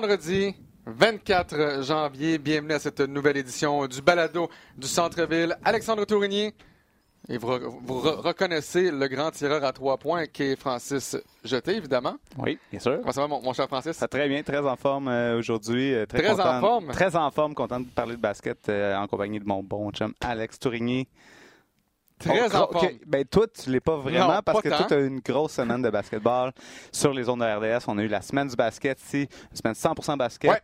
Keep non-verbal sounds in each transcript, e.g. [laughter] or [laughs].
vendredi 24 janvier. Bienvenue à cette nouvelle édition du Balado du Centre-Ville. Alexandre Tourigny. Et vous, vous re- reconnaissez le grand tireur à trois points qui est Francis Jeté, évidemment. Oui, bien sûr. Comment ça va, mon, mon cher Francis? Ça très bien, très en forme euh, aujourd'hui. euh, très Très en forme? Très en forme, content de parler de basket euh, en compagnie de mon bon chum Alex Tourigny. Très Oh, en ok, forme. Ben, toi, tu l'es pas vraiment Non, parce pas que tant. tu as eu une grosse semaine de basketball sur les zones de RDS. On a eu la semaine du basket ici, une semaine 100% basket. Ouais.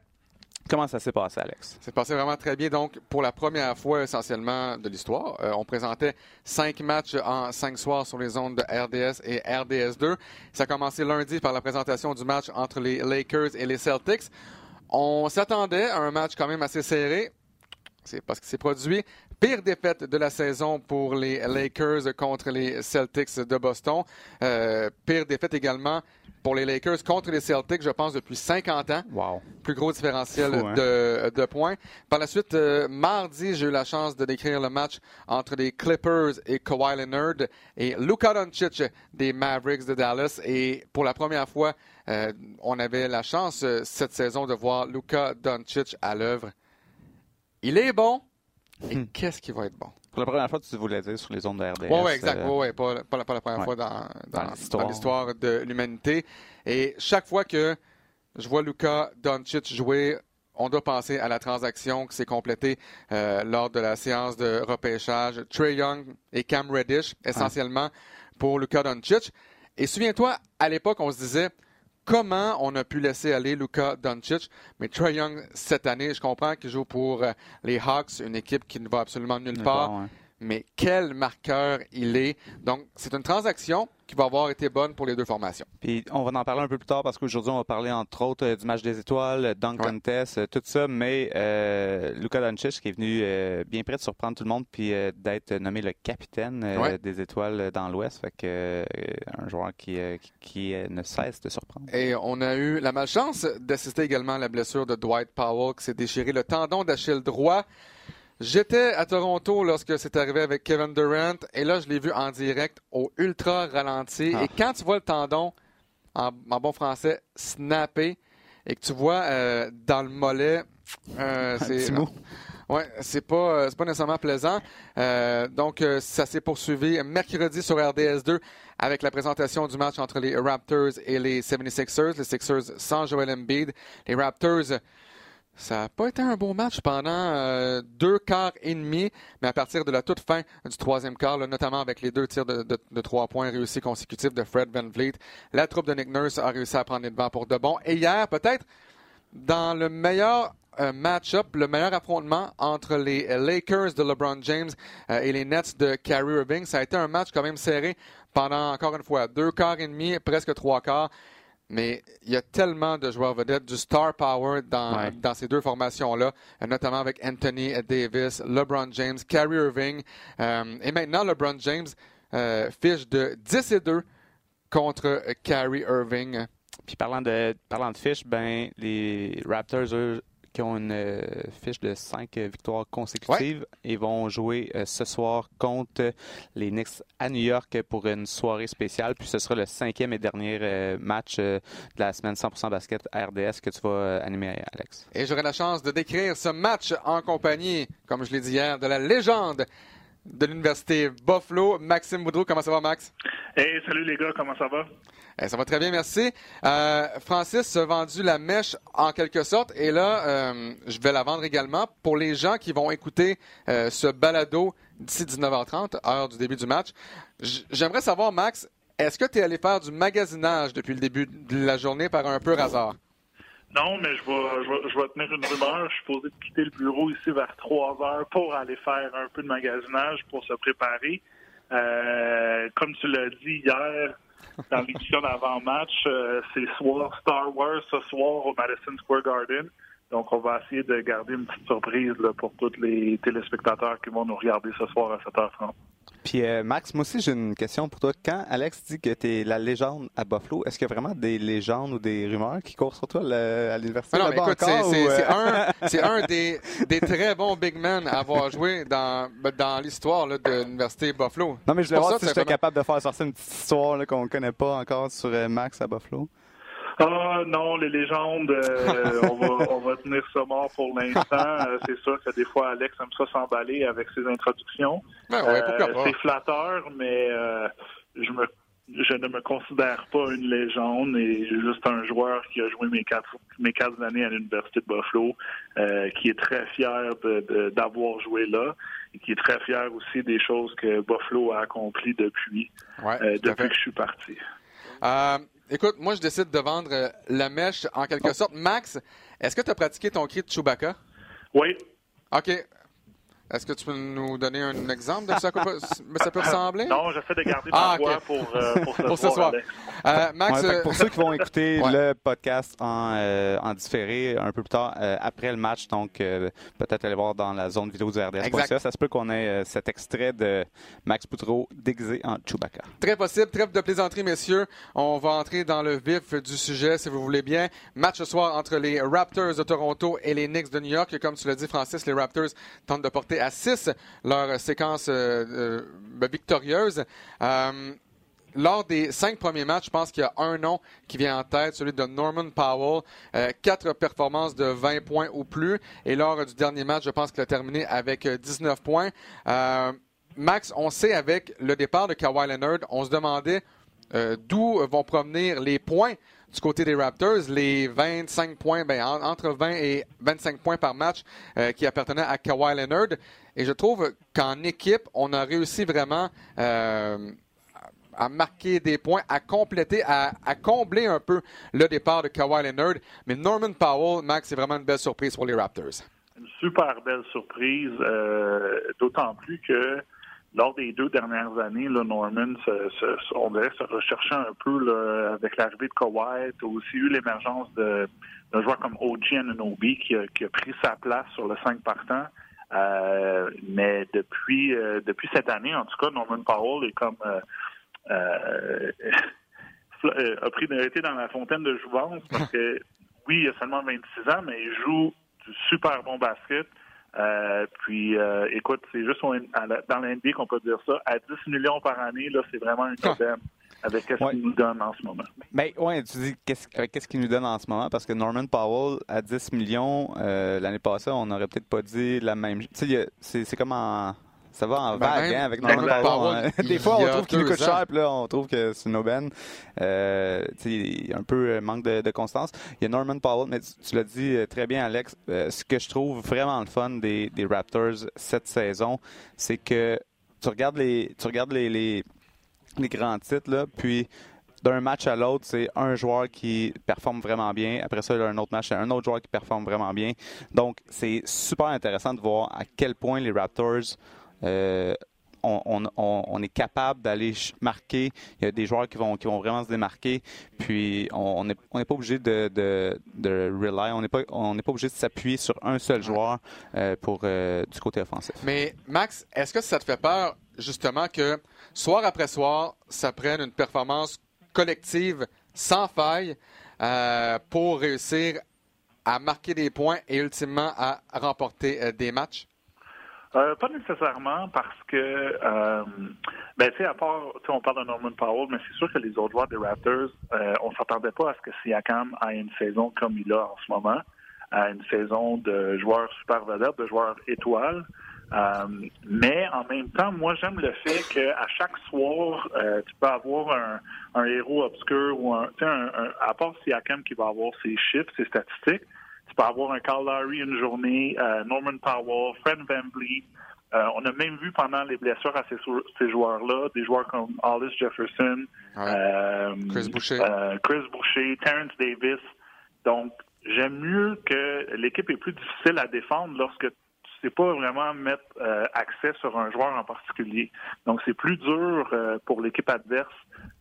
Comment ça s'est passé, Alex? C'est passé vraiment très bien. Donc, pour la première fois essentiellement de l'histoire, euh, on présentait cinq matchs en cinq soirs sur les ondes de RDS et RDS2. Ça a commencé lundi par la présentation du match entre les Lakers et les Celtics. On s'attendait à un match quand même assez serré. C'est parce que c'est produit. Pire défaite de la saison pour les Lakers contre les Celtics de Boston. Euh, pire défaite également pour les Lakers contre les Celtics, je pense, depuis 50 ans Wow. plus gros différentiel Fou, hein? de, de points. Par la suite, euh, mardi, j'ai eu la chance de décrire le match entre les Clippers et Kawhi Leonard et Luka Doncic des Mavericks de Dallas. Et pour la première fois, euh, on avait la chance euh, cette saison de voir Luka Doncic à l'œuvre. Il est bon. Et Hmm. qu'est-ce qui va être bon? Pour la première fois, tu voulais dire sur les zones de RDS. Oui, ouais, exact. euh, Ouais, pas, pas la, pas la première ouais. fois dans, Dans dans- l'histoire. de l'humanité. Et chaque fois que je vois Luka Doncic jouer, on doit penser à la transaction qui s'est complétée euh, lors de la séance de repêchage. Trey Young et Cam Reddish, essentiellement pour Luka Doncic. Et souviens-toi, à l'époque, on se disait comment on a pu laisser aller Luka Doncic? Mais Trey Young, cette année, je comprends qu'il joue pour euh, les Hawks, une équipe qui ne va absolument nulle part part, ouais. Mais quel marqueur il est? Donc, c'est une transaction qui va avoir été bonne pour les deux formations. Puis on va en parler un peu plus tard parce qu'aujourd'hui, on va parler entre autres euh, du match des étoiles, euh, dunk Ouais. contest, euh, tout ça. Mais euh, Luka Doncic qui est venu bien près de surprendre tout le monde puis d'être nommé le capitaine Ouais. des étoiles dans l'Ouest. Fait que un joueur qui, qui, qui, ne cesse de surprendre. Et on a eu la malchance d'assister également à la blessure de Dwight Powell qui s'est déchiré le tendon d'Achille droit. J'étais à Toronto lorsque c'est arrivé avec Kevin Durant et là, je l'ai vu en direct au ultra ralenti. Ah. Et quand tu vois le tendon, en, en bon français, snapper et que tu vois euh, dans le mollet, euh, c'est. Ouais, c'est pas euh, c'est pas nécessairement plaisant. Euh, donc ça s'est poursuivi mercredi sur RDS2 avec la présentation du match entre les Raptors et les 76ers, les Sixers sans Joel Embiid. Les Raptors ça n'a pas été un beau match pendant euh, deux quarts et demi, mais à partir de la toute fin du troisième quart, notamment avec les deux tirs de, trois points réussis consécutifs de Fred Van Vliet, la troupe de Nick Nurse a réussi à prendre les devants pour de bon. Et hier, peut-être, dans le meilleur euh, match-up, le meilleur affrontement entre les Lakers de LeBron James euh, et les Nets de Kyrie Irving. Ça a été un match quand même serré pendant, encore une fois, deux quarts et demi, presque trois quarts. Mais il y a tellement de joueurs vedettes, du star power dans, Ouais. dans ces deux formations-là, euh, notamment avec Anthony Davis, LeBron James, Kyrie Irving. Euh, et maintenant, LeBron James euh, fiche de 10 et 2 contre Kyrie Irving. Puis parlant de parlant de fiches, ben les Raptors eux, qui ont une euh, fiche de cinq euh, victoires consécutives et vont jouer euh, ce soir contre les Knicks à New York pour une soirée spéciale. Puis ce sera le cinquième et dernier euh, match de la semaine 100% basket RDS que tu vas animer, Alex. Et j'aurai la chance de décrire ce match en compagnie, comme je l'ai dit hier, de la légende de l'Université Buffalo, Maxime Boudreau. Comment ça va, Max? Hey, salut les gars, comment ça va? Eh, ça va très bien, merci. Euh, Francis a vendu la mèche en quelque sorte et là, euh, je vais la vendre également pour les gens qui vont écouter euh, ce balado d'ici 19h30, heure du début du match. J'aimerais savoir, Max, est-ce que tu es allé faire du magasinage depuis le début de la journée par un peu hasard? Non, mais je vais, tenir une rumeur. Je suis posé de quitter le bureau ici vers 3 heures pour aller faire un peu de magasinage pour se préparer. Comme tu l'as dit hier dans l'édition d'avant-match, euh, c'est soir Star Wars ce soir au Madison Square Garden. Donc, on va essayer de garder une petite surprise pour tous les téléspectateurs qui vont nous regarder ce soir à 7h30. Puis euh, Max, moi aussi j'ai une question pour toi. Quand Alex dit que tu es la légende à Buffalo, est-ce qu'il y a vraiment des légendes ou des rumeurs qui courent sur toi le- à l'université Ah non, mais écoute, c'est euh, [laughs] c'est un, un des, des très bons big men à avoir joué dans, dans l'histoire de l'Université Buffalo. Non, mais je voulais voir ça, si j'étais simplement. capable de faire sortir une petite histoire qu'on connaît pas encore sur euh, Max à Buffalo. Ah non, les légendes, euh, on, va, on va tenir ça mort pour l'instant. Euh, c'est sûr que des fois, Alex aime ça s'emballer avec ses introductions. Ben ouais, pas? C'est flatteur, mais je me je ne me considère pas une légende et juste un joueur qui a joué mes quatre, mes quatre années à l'Université de Buffalo, euh, qui est très fier d'avoir joué là et qui est très fier aussi des choses que Buffalo a accomplies depuis, euh, depuis que je suis parti. Euh, écoute, moi, je décide de vendre la mèche en quelque oh. sorte. Max, est-ce que tu as pratiqué ton cri de Chewbacca? Oui. OK. Est-ce que tu peux nous donner un exemple de ça, ça peut ressembler? Non, j'essaie de garder ma ah, voix pour, euh, pour, ce [laughs] soir. Euh, Max, euh, pour ceux qui vont écouter [laughs] le podcast en, en, différé un peu plus tard, après le match, donc peut-être aller voir dans la zone vidéo du RDS. Ça, ça se peut qu'on ait cet extrait de Max Poutreau déguisé en Chewbacca. Très possible. Trêve de plaisanterie, messieurs. On va entrer dans le vif du sujet, si vous voulez bien. Match ce soir entre les Raptors de Toronto et les Knicks de New York. Et comme tu l'as dit, Francis, les Raptors tentent de porter à 6 leur séquence euh, euh, victorieuse. Euh, lors des cinq premiers matchs, je pense qu'il y a un nom qui vient en tête, celui de Norman Powell. quatre performances de 20 points ou plus. Et lors du dernier match, je pense qu'il a terminé avec 19 points. Max, on sait avec le départ de Kawhi Leonard, on se demandait d'où vont provenir les points du côté des Raptors, les 25 points, ben, entre 20 et 25 points par match euh, qui appartenaient à Kawhi Leonard. Et je trouve qu'en équipe, on a réussi vraiment euh, à marquer des points, à compléter, à, combler un peu le départ de Kawhi Leonard. Mais Norman Powell, Max, c'est vraiment une belle surprise pour les Raptors. Une super belle surprise, euh, d'autant plus que lors des deux dernières années, là, Norman, se, se, on dirait, se recherchait un peu avec l'arrivée de Kawhi. Tu aussi eu l'émergence d'un joueur comme OG Ananobi qui a, pris sa place sur le 5 partant. Euh, mais depuis euh, depuis cette année, en tout cas, Norman Powell est comme euh, euh [laughs] a pris été dans la fontaine de jouvence parce que oui, il a seulement 26 ans, mais il joue du super bon basket. Euh, puis, euh, écoute, c'est juste dans l'NBA qu'on peut dire ça. À 10 millions par année, là, c'est vraiment un problème avec ce qu'il nous donne en ce moment. Mais ben, ouais, tu dis qu'est-ce qu'il nous donne en ce moment? Parce que Norman Powell à 10 millions euh, l'année passée, on n'aurait peut-être pas dit la même. Tu sais, c'est comme en ça va en ben vague hein, avec Norman Powell. Hein. [laughs] Des fois, on trouve qu'il nous coûte cher, puis là, on trouve que c'est une aubaine. Euh, un peu euh, manque de, constance. Il y a Norman Powell, mais tu, l'as dit euh, très bien, Alex. Euh, ce que je trouve vraiment le fun des, des Raptors cette saison, c'est que tu regardes les, tu regardes les, les, les grands titres, là, puis d'un match à l'autre, c'est un joueur qui performe vraiment bien. Après ça, il y a un autre match, c'est un autre joueur qui performe vraiment bien. Donc, c'est super intéressant de voir à quel point les Raptors euh, on, est capable d'aller marquer. Il y a des joueurs qui vont, qui vont vraiment se démarquer. Puis on n'est on pas obligé de, de, de rely, on n'est pas, on pas obligé de s'appuyer sur un seul joueur euh, pour euh, du côté offensif. Mais Max, est-ce que ça te fait peur justement que soir après soir, ça prenne une performance collective sans faille pour réussir à marquer des points et ultimement à remporter des matchs? Euh, pas nécessairement parce que, euh, ben, tu sais, à part, on parle de Norman Powell, mais c'est sûr que les autres joueurs des Raptors, euh, on s'attendait pas à ce que Siakam ait une saison comme il a en ce moment, à une saison de joueurs super vedettes, de joueurs étoiles. Euh, mais en même temps, moi, j'aime le fait qu'à chaque soir, euh, tu peux avoir un, un héros obscur ou un, un, un, à part Siakam qui va avoir ses chiffres, ses statistiques, tu peux avoir un Carl Lowry une journée, euh, Norman Powell, Fred Van euh, on a même vu pendant les blessures à ces, ces joueurs-là, des joueurs comme Hollis Jefferson, euh, Chris Boucher, Chris Boucher, Terrence Davis. Donc, j'aime mieux que l'équipe est plus difficile à défendre lorsque c'est pas vraiment mettre euh, accès sur un joueur en particulier. Donc c'est plus dur euh, pour l'équipe adverse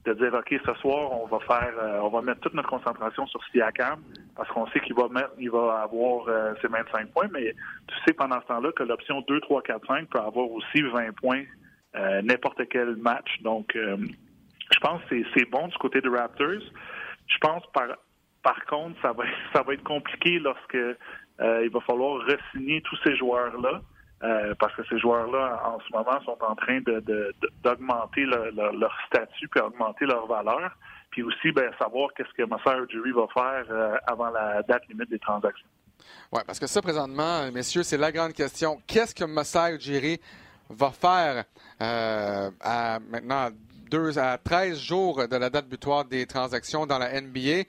de dire ok ce soir on va faire euh, on va mettre toute notre concentration sur Siakam parce qu'on sait qu'il va mettre il va avoir ses 25 points mais tu sais pendant ce temps-là que l'option 2 3 4 5 peut avoir aussi 20 points n'importe quel match. Donc je pense que c'est bon du côté des Raptors. Je pense par par contre, ça va, ça va être compliqué lorsque il va falloir re-signer tous ces joueurs-là. Euh, parce que ces joueurs-là, en ce moment, sont en train d'augmenter leur statut puis augmenter leur valeur. puis aussi ben, savoir qu'est-ce que Masai Ujiri va faire avant la date limite des transactions. Oui, parce que ça, présentement, messieurs, c'est la grande question. Qu'est-ce que Masai Ujiri va faire à maintenant deux à 13 jours de la date butoir des transactions dans la NBA?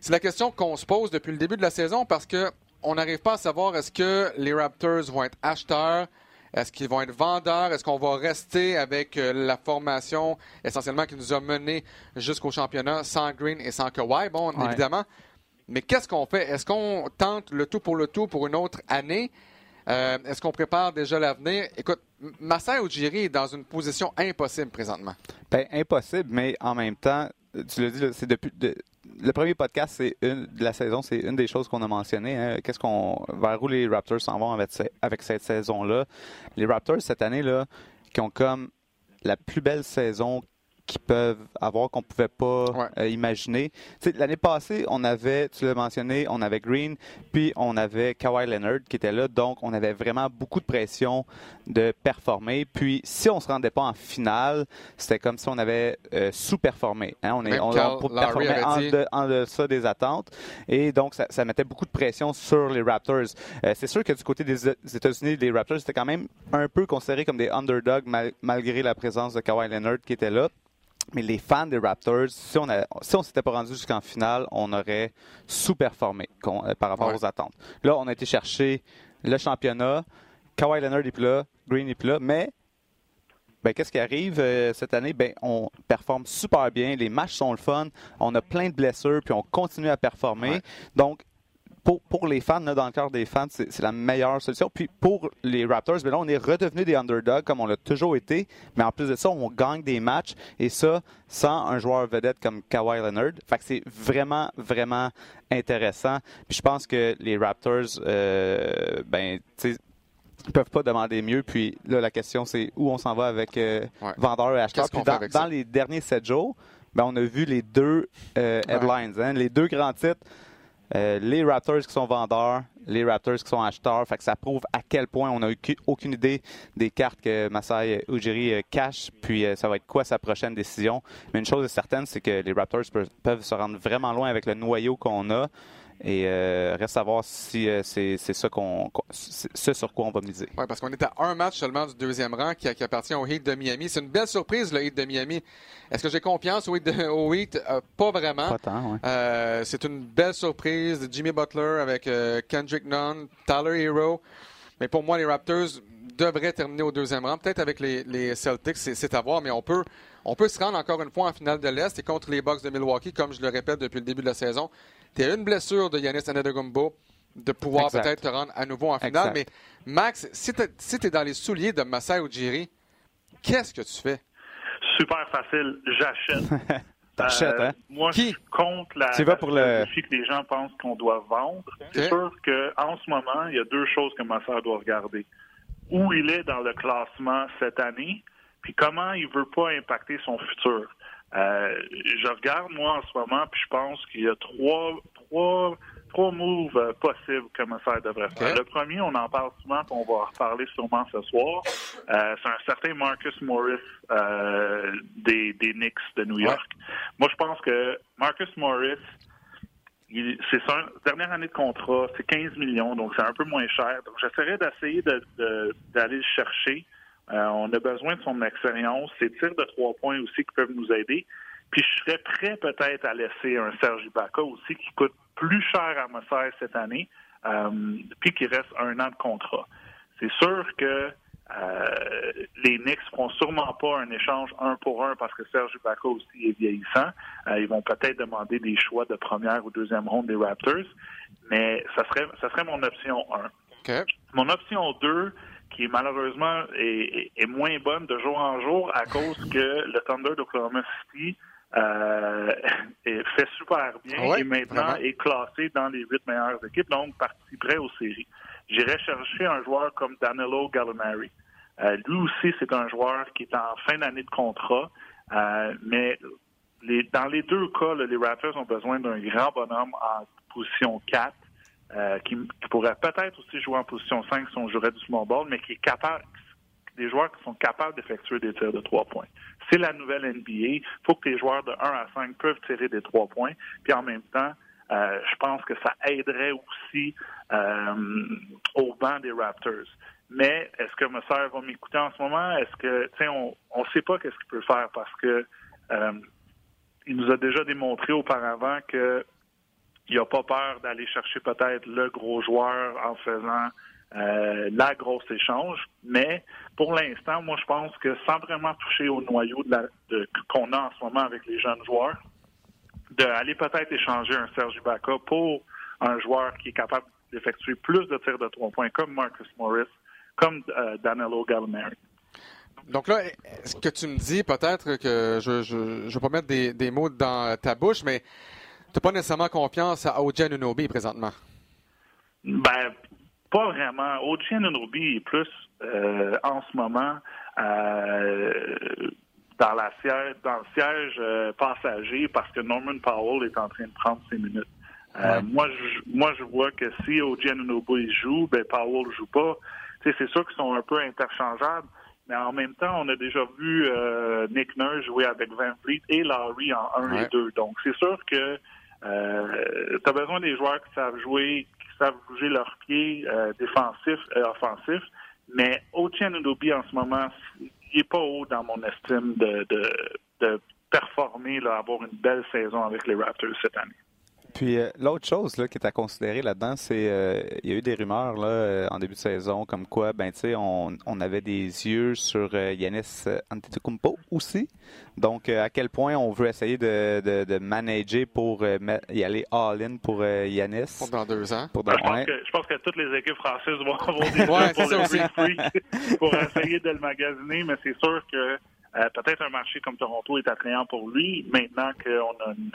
C'est la question qu'on se pose depuis le début de la saison parce que on n'arrive pas à savoir est-ce que les Raptors vont être acheteurs, est-ce qu'ils vont être vendeurs, est-ce qu'on va rester avec euh, la formation essentiellement qui nous a menés jusqu'au championnat sans Green et sans Kawhi, bon, évidemment. Mais qu'est-ce qu'on fait? Est-ce qu'on tente le tout pour le tout pour une autre année? Euh, est-ce qu'on prépare déjà l'avenir? Écoute, Masai Ujiri est dans une position impossible présentement. Bien, impossible, mais en même temps, tu l'as dit, c'est depuis le premier podcast c'est une, de la saison, c'est une des choses qu'on a mentionné. Hein. Qu'est-ce qu'on vers où les Raptors s'en vont avec, avec cette saison-là? Les Raptors cette année-là, qui ont comme la plus belle saison qui peuvent avoir qu'on pouvait pas euh, imaginer. L'année passée, on avait, tu l'as mentionné, on avait Green, puis on avait Kawhi Leonard qui était là, donc on avait vraiment beaucoup de pression de performer. Puis si on se rendait pas en finale, c'était comme si on avait euh, sous-performé. Hein. On, est, on, performait en, de, en deçà des attentes, et donc ça, ça, mettait beaucoup de pression sur les Raptors. Euh, c'est sûr que du côté des États-Unis, les Raptors étaient quand même un peu considérés comme des underdogs malgré la présence de Kawhi Leonard qui était là. Mais les fans des Raptors, si on ne si on s'était pas rendu jusqu'en finale, on aurait sous-performé euh, par rapport aux attentes. Là, on a été chercher le championnat. Kawhi Leonard n'est plus là, Green n'est plus là, mais ben, qu'est-ce qui arrive euh, cette année? Ben, on performe super bien, les matchs sont le fun, on a plein de blessures, puis on continue à performer. Donc, pour, les fans, dans le cœur des fans, c'est la meilleure solution. Puis pour les Raptors, ben là, on est redevenu des underdogs comme on l'a toujours été. Mais en plus de ça, on gagne des matchs. Et ça, sans un joueur vedette comme Kawhi Leonard. Fait que c'est vraiment, vraiment intéressant. Puis je pense que les Raptors, euh, ben, tu peuvent pas demander mieux. Puis là, la question, c'est où on s'en va avec euh, vendeur et acheteur. dans, les derniers sept jours, ben, on a vu les deux euh, headlines, hein, les deux grands titres. Euh, les Raptors qui sont vendeurs, les Raptors qui sont acheteurs. Fait que ça prouve à quel point on n'a aucune idée des cartes que Masai Ujiri euh, cache, puis euh, ça va être quoi sa prochaine décision. Mais une chose est certaine, c'est que les Raptors peuvent se rendre vraiment loin avec le noyau qu'on a. Et euh, reste à voir si euh, c'est ça qu'on ce sur quoi on va miser. Oui, parce qu'on est à un match seulement du deuxième rang qui, appartient au Heat de Miami. C'est une belle surprise, le Heat de Miami. Est-ce que j'ai confiance au Heat? au Heat? Euh, pas vraiment. Pas tant, c'est une belle surprise. Jimmy Butler avec Kendrick Nunn, Tyler Hero. Mais pour moi, les Raptors devraient terminer au deuxième rang. Peut-être avec les, les Celtics, c'est à voir, mais on peut, on peut se rendre encore une fois en finale de l'Est et contre les Bucks de Milwaukee, comme je le répète depuis le début de la saison tu as une blessure de Yanis Antetokounmpo de pouvoir peut-être te rendre à nouveau en finale. Mais Max, si tu es, dans les souliers de Masai Ujiri, qu'est-ce que tu fais? Super facile, j'achète. [laughs] T'achètes, hein? Moi, Qui? je compte la, tu vas pour le... que les gens pensent qu'on doit vendre. C'est sûr qu'en ce moment, il y a deux choses que Masai doit regarder. Où il est dans le classement cette année, puis comment il veut pas impacter son futur. Euh, je regarde, moi, en ce moment, puis je pense qu'il y a trois, trois, trois moves euh, possibles que Massaï devrait faire. Le premier, on en parle souvent, on va en reparler sûrement ce soir. Euh, c'est un certain Marcus Morris des, des Knicks de New York. Moi, je pense que Marcus Morris, c'est sa dernière année de contrat, c'est 15 millions, donc c'est un peu moins cher. Donc, j'essaierai d'essayer d'aller le chercher. Euh, on a besoin de son expérience, ses tirs de trois points aussi qui peuvent nous aider. Puis je serais prêt peut-être à laisser un Serge Ibaka aussi qui coûte plus cher à Mossère cette année, euh, puis qui reste un an de contrat. C'est sûr que euh, les Knicks feront sûrement pas un échange un pour un parce que Serge Ibaka aussi est vieillissant. ils vont peut-être demander des choix de première ou deuxième ronde des Raptors, mais ça serait ça serait mon option 1. Mon option 2, qui malheureusement est, moins bonne de jour en jour à cause que le Thunder d'Oklahoma City euh, [laughs] fait super bien et maintenant est classé dans les huit meilleures équipes, donc participerait aux séries. J'irais chercher un joueur comme Danilo Gallinari. Euh, lui aussi, c'est un joueur qui est en fin d'année de contrat, euh, mais les, dans les deux cas, les Raptors ont besoin d'un grand bonhomme en position 4 euh, qui, pourrait peut-être aussi jouer en position 5 si on jouerait du small ball, mais qui est capable, des joueurs qui sont capables d'effectuer des tirs de trois points. C'est la nouvelle NBA. Il faut que les joueurs de 1 à 5 peuvent tirer des trois points. Puis en même temps, euh, je pense que ça aiderait aussi euh, au banc des Raptors. Mais est-ce que Mercer va m'écouter en ce moment? Est-ce que, tu sais, on ne sait pas qu'est-ce qu'il peut faire parce que euh, il nous a déjà démontré auparavant que il n'a pas peur d'aller chercher peut-être le gros joueur en faisant euh, la grosse échange. Mais pour l'instant, moi, je pense que sans vraiment toucher au noyau de qu'on a en ce moment avec les jeunes joueurs, d'aller peut-être échanger un Serge Ibaka pour un joueur qui est capable d'effectuer plus de tirs de trois points comme Marcus Morris, comme euh, Danilo Gallinari. Donc là, ce que tu me dis, peut-être que je ne vais pas mettre des, mots dans ta bouche, mais n'as pas nécessairement confiance à Oji Anunobi présentement? Ben, pas vraiment. Oji Anunobi est plus euh, en ce moment euh, dans, la siège, dans le siège euh, passager parce que Norman Powell est en train de prendre ses minutes. moi, je, moi, je vois que si Oji Anunobi joue, ben Powell joue pas. c'est sûr qu'ils sont un peu interchangeables, mais en même temps, on a déjà vu euh, Nick Nurse jouer avec Van Fleet et Larry en 1 et 2. Donc, c'est sûr que euh, tu as besoin des joueurs qui savent jouer, qui savent bouger leurs pieds euh, défensifs et offensifs. Mais Ochen Udobi, en ce moment, il n'est pas haut dans mon estime de, de, de performer, là, avoir une belle saison avec les Raptors cette année. Puis euh, l'autre chose là, qui est à considérer là-dedans, c'est euh, il y a eu des rumeurs là, euh, en début de saison comme quoi ben tu sais on, on, avait des yeux sur Yanis Antetokounmpo aussi. Donc à quel point on veut essayer de, de, de manager pour y aller all-in pour Yanis. Pour dans deux ans. Pour je, pense que, je, pense que, toutes les équipes françaises vont avoir des ouais, pour le pour essayer de le magasiner, mais c'est sûr que peut-être un marché comme Toronto est attrayant pour lui maintenant qu'on a une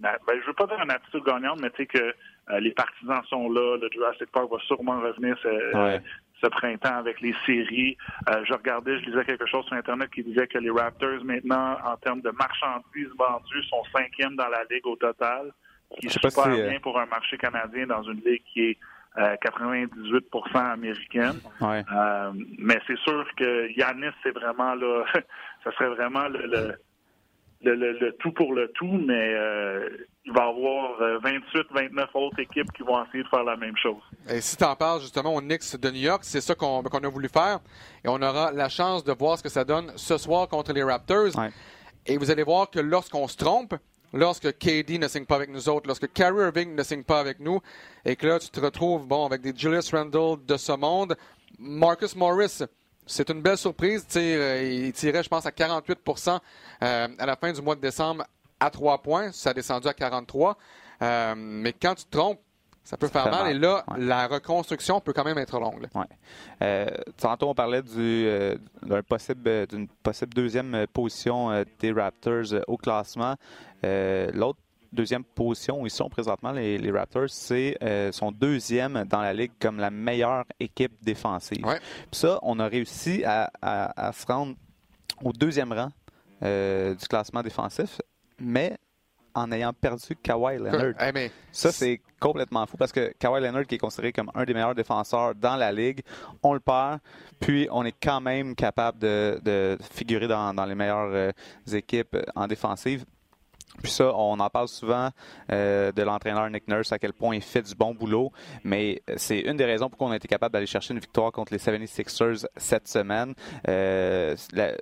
ben, je veux pas dire une attitude gagnante, mais tu sais que euh, les partisans sont là, le Jurassic Park va sûrement revenir ce, printemps avec les séries. Euh, je regardais, je lisais quelque chose sur Internet qui disait que les Raptors, maintenant, en termes de marchandises vendues, sont cinquièmes dans la ligue au total, qui est super bien euh, pour un marché canadien dans une ligue qui est 98% américaine. mais c'est sûr que Yanis, c'est vraiment là, [laughs] ça serait vraiment le le, tout pour le tout, mais euh, il va y avoir 28, euh, 29 autres équipes qui vont essayer de faire la même chose. Et si tu en parles justement au Knicks de New York, c'est ça qu'on a voulu faire. Et on aura la chance de voir ce que ça donne ce soir contre les Raptors. Et vous allez voir que lorsqu'on se trompe, lorsque KD ne signe pas avec nous autres, lorsque Kyrie Irving ne signe pas avec nous, et que là, tu te retrouves bon, avec des Julius Randle de ce monde, Marcus Morris, c'est une belle surprise. Euh, il tirait, je pense, à 48% euh, à la fin du mois de décembre à 3 points. Ça a descendu à 43. Euh, mais quand tu te trompes, ça peut faire mal. Et là, la reconstruction peut quand même être longue. Ouais. tantôt, on parlait d'une possible, possible deuxième position des Raptors au classement. L'autre deuxième position où ils sont présentement, les, Raptors, c'est euh, son deuxième dans la ligue comme la meilleure équipe défensive. ça, on a réussi à, se rendre au deuxième rang euh, du classement défensif, mais en ayant perdu Kawhi Leonard. Ça, c'est complètement fou parce que Kawhi Leonard, qui est considéré comme un des meilleurs défenseurs dans la ligue, on le perd, puis on est quand même capable de, figurer dans, les meilleures euh, équipes en défensive. Puis ça, on en parle souvent euh, de l'entraîneur Nick Nurse, à quel point il fait du bon boulot, mais c'est une des raisons pour qu'on a été capable d'aller chercher une victoire contre les 76ers cette semaine. Euh,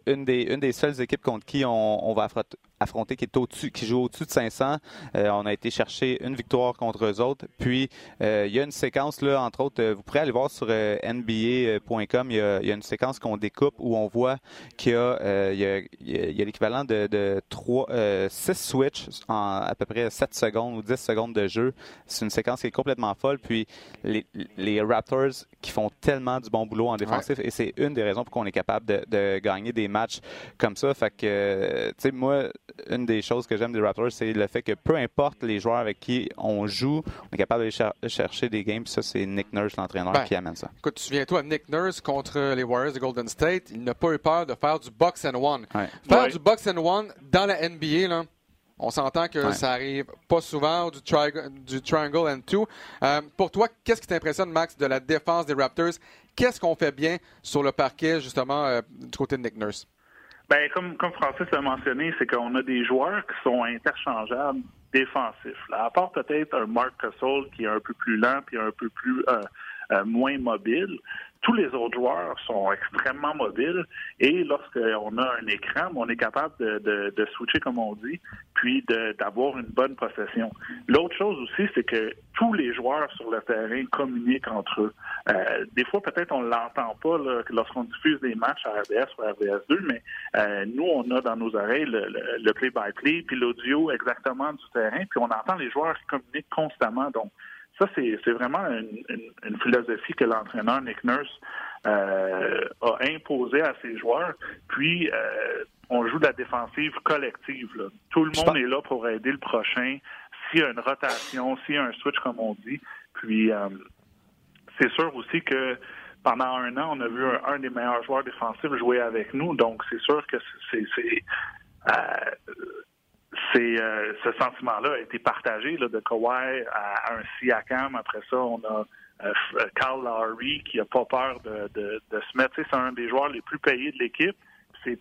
une, des, une des seules équipes contre qui on, on va affronter, affronté qui est au-dessus, qui joue au-dessus de 500. Euh, on a été chercher une victoire contre eux autres. Puis euh, il y a une séquence là, entre autres, euh, vous pourrez aller voir sur NBA.com. Il y a, une séquence qu'on découpe où on voit qu'il y a, il y a, l'équivalent de, de 3, 6 switches en à peu près 7 secondes ou 10 secondes de jeu. C'est une séquence qui est complètement folle. Puis les, les Raptors qui font tellement du bon boulot en défensif et c'est une des raisons pour qu'on est capable de, de, gagner des matchs comme ça. Fait que, tu sais, moi, une des choses que j'aime des Raptors, c'est le fait que peu importe les joueurs avec qui on joue, on est capable de chercher des games. ça, c'est Nick Nurse, l'entraîneur, ben, qui amène ça. Écoute, tu souviens-toi, Nick Nurse contre les Warriors de Golden State, il n'a pas eu peur de faire du box and one. Faire du box and one dans la NBA, là, on s'entend que ça arrive pas souvent, du, du triangle and two. Euh, pour toi, qu'est-ce qui t'impressionne, Max, de la défense des Raptors? Qu'est-ce qu'on fait bien sur le parquet, justement, euh, du côté de Nick Nurse? Ben, comme, comme Francis l'a mentionné, c'est qu'on a des joueurs qui sont interchangeables défensifs. À part peut-être un Mark Castle qui est un peu plus lent puis un peu plus euh, euh, moins mobile, tous les autres joueurs sont extrêmement mobiles et lorsqu'on a un écran, on est capable de, de, switcher, comme on dit, puis d'avoir une bonne possession. L'autre chose aussi, c'est que tous les joueurs sur le terrain communiquent entre eux. Euh, des fois, peut-être on l'entend pas lorsqu'on diffuse des matchs à RDS ou à RDS2, mais euh, nous, on a dans nos oreilles le play-by-play, puis l'audio exactement du terrain, puis on entend les joueurs qui communiquent constamment. Donc, ça, c'est vraiment une, philosophie que l'entraîneur Nick Nurse euh, a imposée à ses joueurs. Puis, euh, on joue de la défensive collective. Tout le monde est là pour aider le prochain. S'il y a une rotation, s'il y a un switch, comme on dit. Puis, euh, c'est sûr aussi que pendant un an, on a vu un, des meilleurs joueurs défensifs jouer avec nous. Donc, c'est sûr que c'est c'est euh, ce sentiment-là a été partagé là, de Kawhi à, un Siakam. Après ça, on a euh, Carl Lowry qui a pas peur de, de, de se mettre. C'est un des joueurs les plus payés de l'équipe. C'est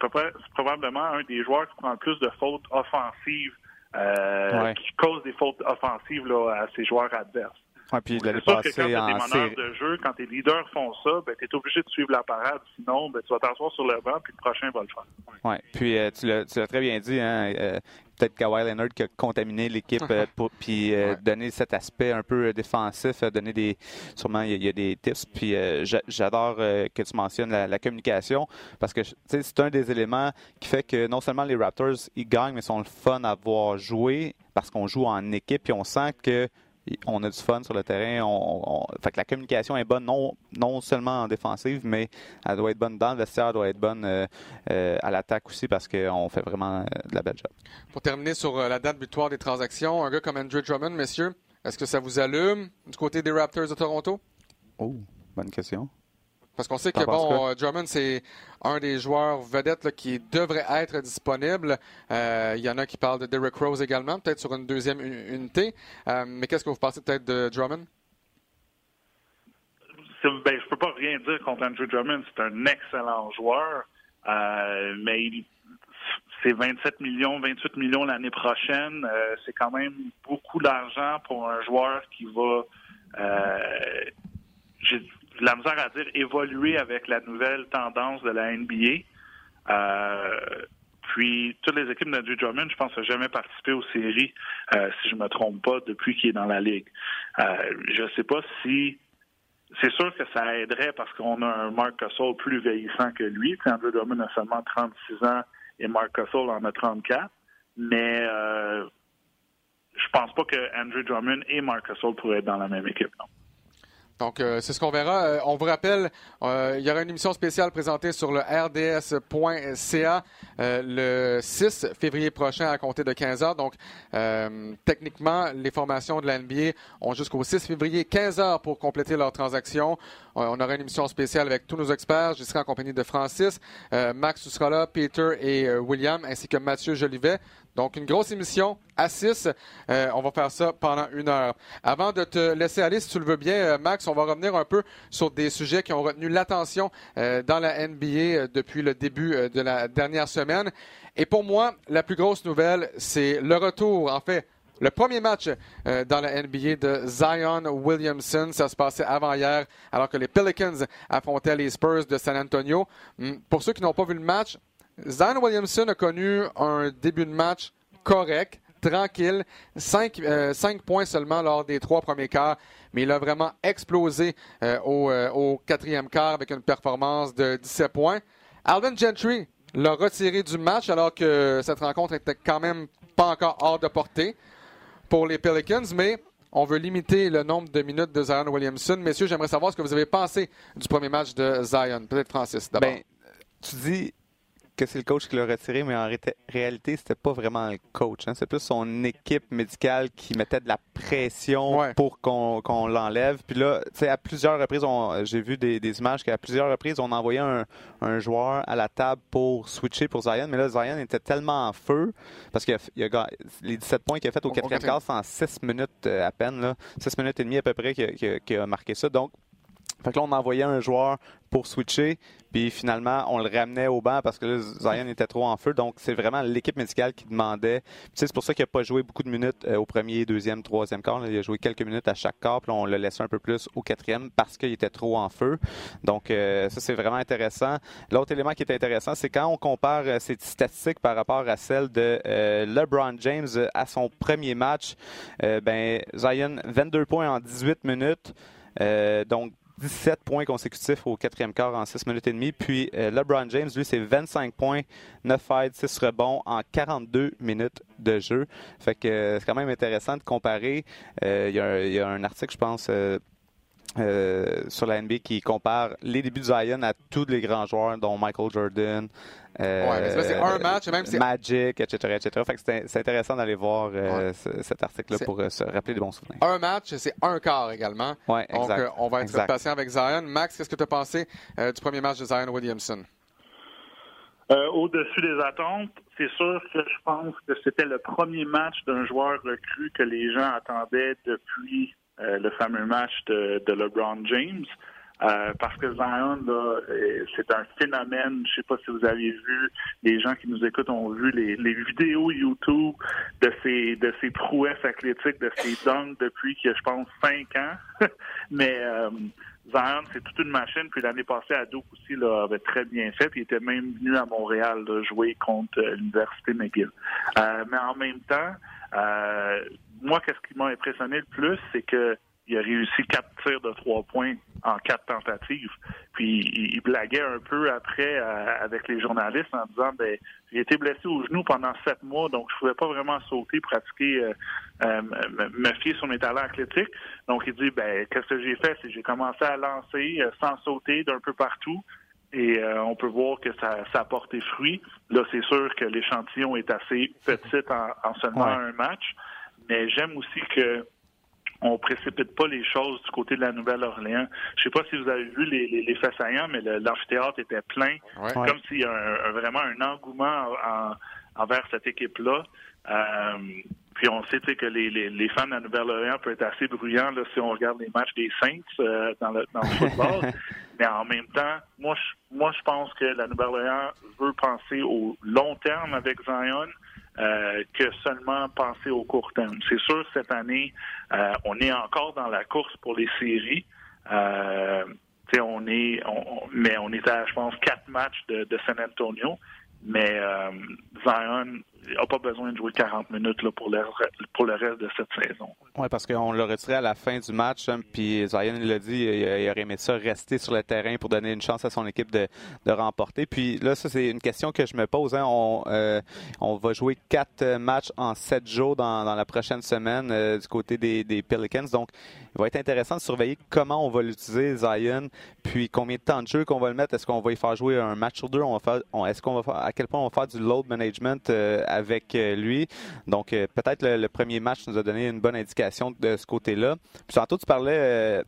probablement un des joueurs qui prend le plus de fautes offensives, euh, qui cause des fautes offensives là, à ses joueurs adverses. Ouais, puis c'est sûr que quand des de jeu, quand tes leaders font ça, ben, tu es obligé de suivre la parade. Sinon, ben, tu vas t'asseoir sur le banc, puis le prochain va le faire. Oui, puis euh, tu l'as très bien dit. Hein, euh, Peut-être Kawhi Leonard qui a contaminé l'équipe, euh, pour puis euh, donner cet aspect un peu défensif, donner des. Sûrement, il y, a des tips. Puis j'adore que tu mentionnes la, la communication parce que c'est un des éléments qui fait que non seulement les Raptors, ils gagnent, mais sont le fun à voir jouer parce qu'on joue en équipe, puis on sent que on a du fun sur le terrain. On, fait que la communication est bonne, non, non seulement en défensive, mais elle doit être bonne dans le vestiaire, elle doit être bonne euh, euh, à l'attaque aussi parce qu'on fait vraiment euh, de la belle job. Pour terminer sur la date butoir des transactions, un gars comme Andrew Drummond, messieurs, est-ce que ça vous allume du côté des Raptors de Toronto? Oh, bonne question. Parce qu'on sait que bon, Drummond, c'est un des joueurs vedettes qui devrait être disponible. Euh, il y en a qui parlent de Derrick Rose également, peut-être sur une deuxième unité. Euh, mais qu'est-ce que vous pensez peut-être de Drummond? Ben, je peux pas rien dire contre Andrew Drummond. C'est un excellent joueur. Euh, mais c'est 27 millions, 28 millions l'année prochaine. c'est quand même beaucoup d'argent pour un joueur qui va la misère à dire évoluer avec la nouvelle tendance de la NBA. Euh, puis toutes les équipes de Drummond, je pense, n'ont jamais participé aux séries, euh, si je me trompe pas, depuis qu'il est dans la ligue. Euh, je ne sais pas si c'est sûr que ça aiderait parce qu'on a un Mark Castle plus vieillissant que lui. Andrew Drummond a seulement 36 ans et Mark Castle en a 34. Mais euh, je pense pas que Andrew Drummond et Mark Castle pourraient être dans la même équipe. Non. Donc, euh, c'est ce qu'on verra. Euh, on vous rappelle, euh, il y aura une émission spéciale présentée sur le rds.ca le 6 février prochain à compter de 15 heures. Donc, techniquement, les formations de la ont jusqu'au 6 février 15 heures pour compléter leur transaction. On aura une émission spéciale avec tous nos experts. Je serai en compagnie de Francis, Max tu seras là, Peter et William, ainsi que Mathieu Jolivet. Donc, une grosse émission à 6. Euh, on va faire ça pendant une heure. Avant de te laisser aller, si tu le veux bien, euh, Max, on va revenir un peu sur des sujets qui ont retenu l'attention euh, dans la NBA depuis le début de la dernière semaine. Et pour moi, la plus grosse nouvelle, c'est le retour, en fait, le premier match dans la NBA de Zion Williamson, ça se passait avant-hier, alors que les Pelicans affrontaient les Spurs de San Antonio. Hmm, pour ceux qui n'ont pas vu le match, Zion Williamson a connu un début de match correct, tranquille, 5 euh, points seulement lors des trois premiers quarts, mais il a vraiment explosé euh, euh, au, quatrième quart avec une performance de 17 points. Alvin Gentry l'a retiré du match alors que cette rencontre était quand même pas encore hors de portée pour les Pelicans, mais on veut limiter le nombre de minutes de Zion Williamson. Messieurs, j'aimerais savoir ce que vous avez pensé du premier match de Zion. Peut-être Francis d'abord. Ben, tu dis que c'est le coach qui l'a retiré, mais en réalité, c'était pas vraiment le coach. Hein. C'est plus son équipe médicale qui mettait de la pression pour qu'on l'enlève. Puis là, à plusieurs reprises, j'ai vu des, images qu'à plusieurs reprises, on envoyait un, un, joueur à la table pour switcher pour Zion. Mais là, Zion était tellement en feu parce qu'il y a, les 17 points qu'il a fait au quatrième quart, c'est en 6 minutes euh, à peine. Là, 6 minutes et demie à peu près qu'il a, a marqué ça. Donc, Fait que là, on envoyait un joueur pour switcher, puis finalement, on le ramenait au banc parce que là, Zion était trop en feu. Donc, c'est vraiment l'équipe médicale qui demandait. c'est pour ça qu'il n'a pas joué beaucoup de minutes euh, au premier, deuxième, troisième quart. Il a joué quelques minutes à chaque quart, puis on l'a laissé un peu plus au quatrième parce qu'il était trop en feu. Donc, euh, ça, c'est vraiment intéressant. L'autre élément qui est intéressant, c'est quand on compare euh, ces statistiques par rapport à celles de LeBron James à son premier match, ben, Zion, 22 points en 18 minutes. donc, 17 points consécutifs au quatrième quart en 6 minutes et demie. Puis euh, LeBron James, lui, c'est 25 points, 9 fights, 6 rebonds en 42 minutes de jeu. Fait que euh, c'est quand même intéressant de comparer. Euh, il y, a un article, je pense, euh, sur la NBA qui compare les débuts de Zion à tous les grands joueurs, dont Michael Jordan. Euh, c'est un match, même Magic, etc., etc. c'est intéressant d'aller voir euh, cet article-là pour se rappeler des bons souvenirs. Un match, c'est un quart également. Ouais, Donc, on va être patient avec Zion. Max, qu'est-ce que tu as pensé du premier match de Zion Williamson? Au-dessus des attentes, c'est sûr que je pense que c'était le premier match d'un joueur recru que les gens attendaient depuis euh, le fameux match de, LeBron James. Euh, parce que Zion, euh, c'est un phénomène. Je sais pas si vous avez vu, les gens qui nous écoutent ont vu les, vidéos YouTube de ses de ses prouesses athlétiques, de ses dunks depuis que je pense cinq ans. [laughs] Mais Zion, c'est toute une machine. Puis l'année passée, à aussi, là, avait très bien fait. Il était même venu à Montréal jouer contre l'Université McGill. mais en même temps, moi, qu'est-ce qui m'a impressionné le plus, c'est que il a réussi quatre tirs de trois points en quatre tentatives. Puis il, blaguait un peu après euh, avec les journalistes en disant ben j'ai été blessé au genou pendant sept mois, donc je pouvais pas vraiment sauter, pratiquer, euh, euh, me fier sur mes talents athlétiques. Donc il dit ben qu'est-ce que j'ai fait, c'est j'ai commencé à lancer sans sauter d'un peu partout. Et on peut voir que ça, ça a porté fruit. Là, c'est sûr que l'échantillon est assez petit en, seulement un match. Mais j'aime aussi que on précipite pas les choses du côté de la Nouvelle-Orléans. Je sais pas si vous avez vu les, les, les faits saillants, mais l'amphithéâtre était plein, comme s'il y a vraiment un engouement envers cette équipe-là. Euh, puis on sait que les, les, les, fans de la Nouvelle-Orléans peuvent être assez bruyants là, si on regarde les matchs des Saints euh, dans, le, dans le [laughs] football. Mais en même temps, moi je, moi je pense que la Nouvelle-Orléans veut penser au long terme avec Zion. Euh, que seulement penser au court terme. C'est sûr, cette année, euh, on est encore dans la course pour les séries. Euh, on est, mais on est à, je pense, quatre matchs de, de San Antonio. Mais euh, Zion n'a pas besoin de jouer 40 minutes pour, le, reste de cette saison. Oui, parce qu'on l'a retiré à la fin du match, hein, puis Zion l'a dit, il, aurait aimé ça rester sur le terrain pour donner une chance à son équipe de, remporter. Puis là, ça, c'est une question que je me pose. Hein. On, euh, on va jouer quatre matchs en sept jours dans, la prochaine semaine euh, du côté des, Pelicans. Donc, il va être intéressant de surveiller comment on va l'utiliser, Zion, puis combien de temps de jeu qu'on va le mettre. Est-ce qu'on va y faire jouer un match sur deux? Est-ce qu'on va faire, à quel point on va faire du load management euh, avec euh, lui? Donc, euh, peut-être le, premier match nous a donné une bonne indication de ce côté-là. Puis, tantôt, tu parlais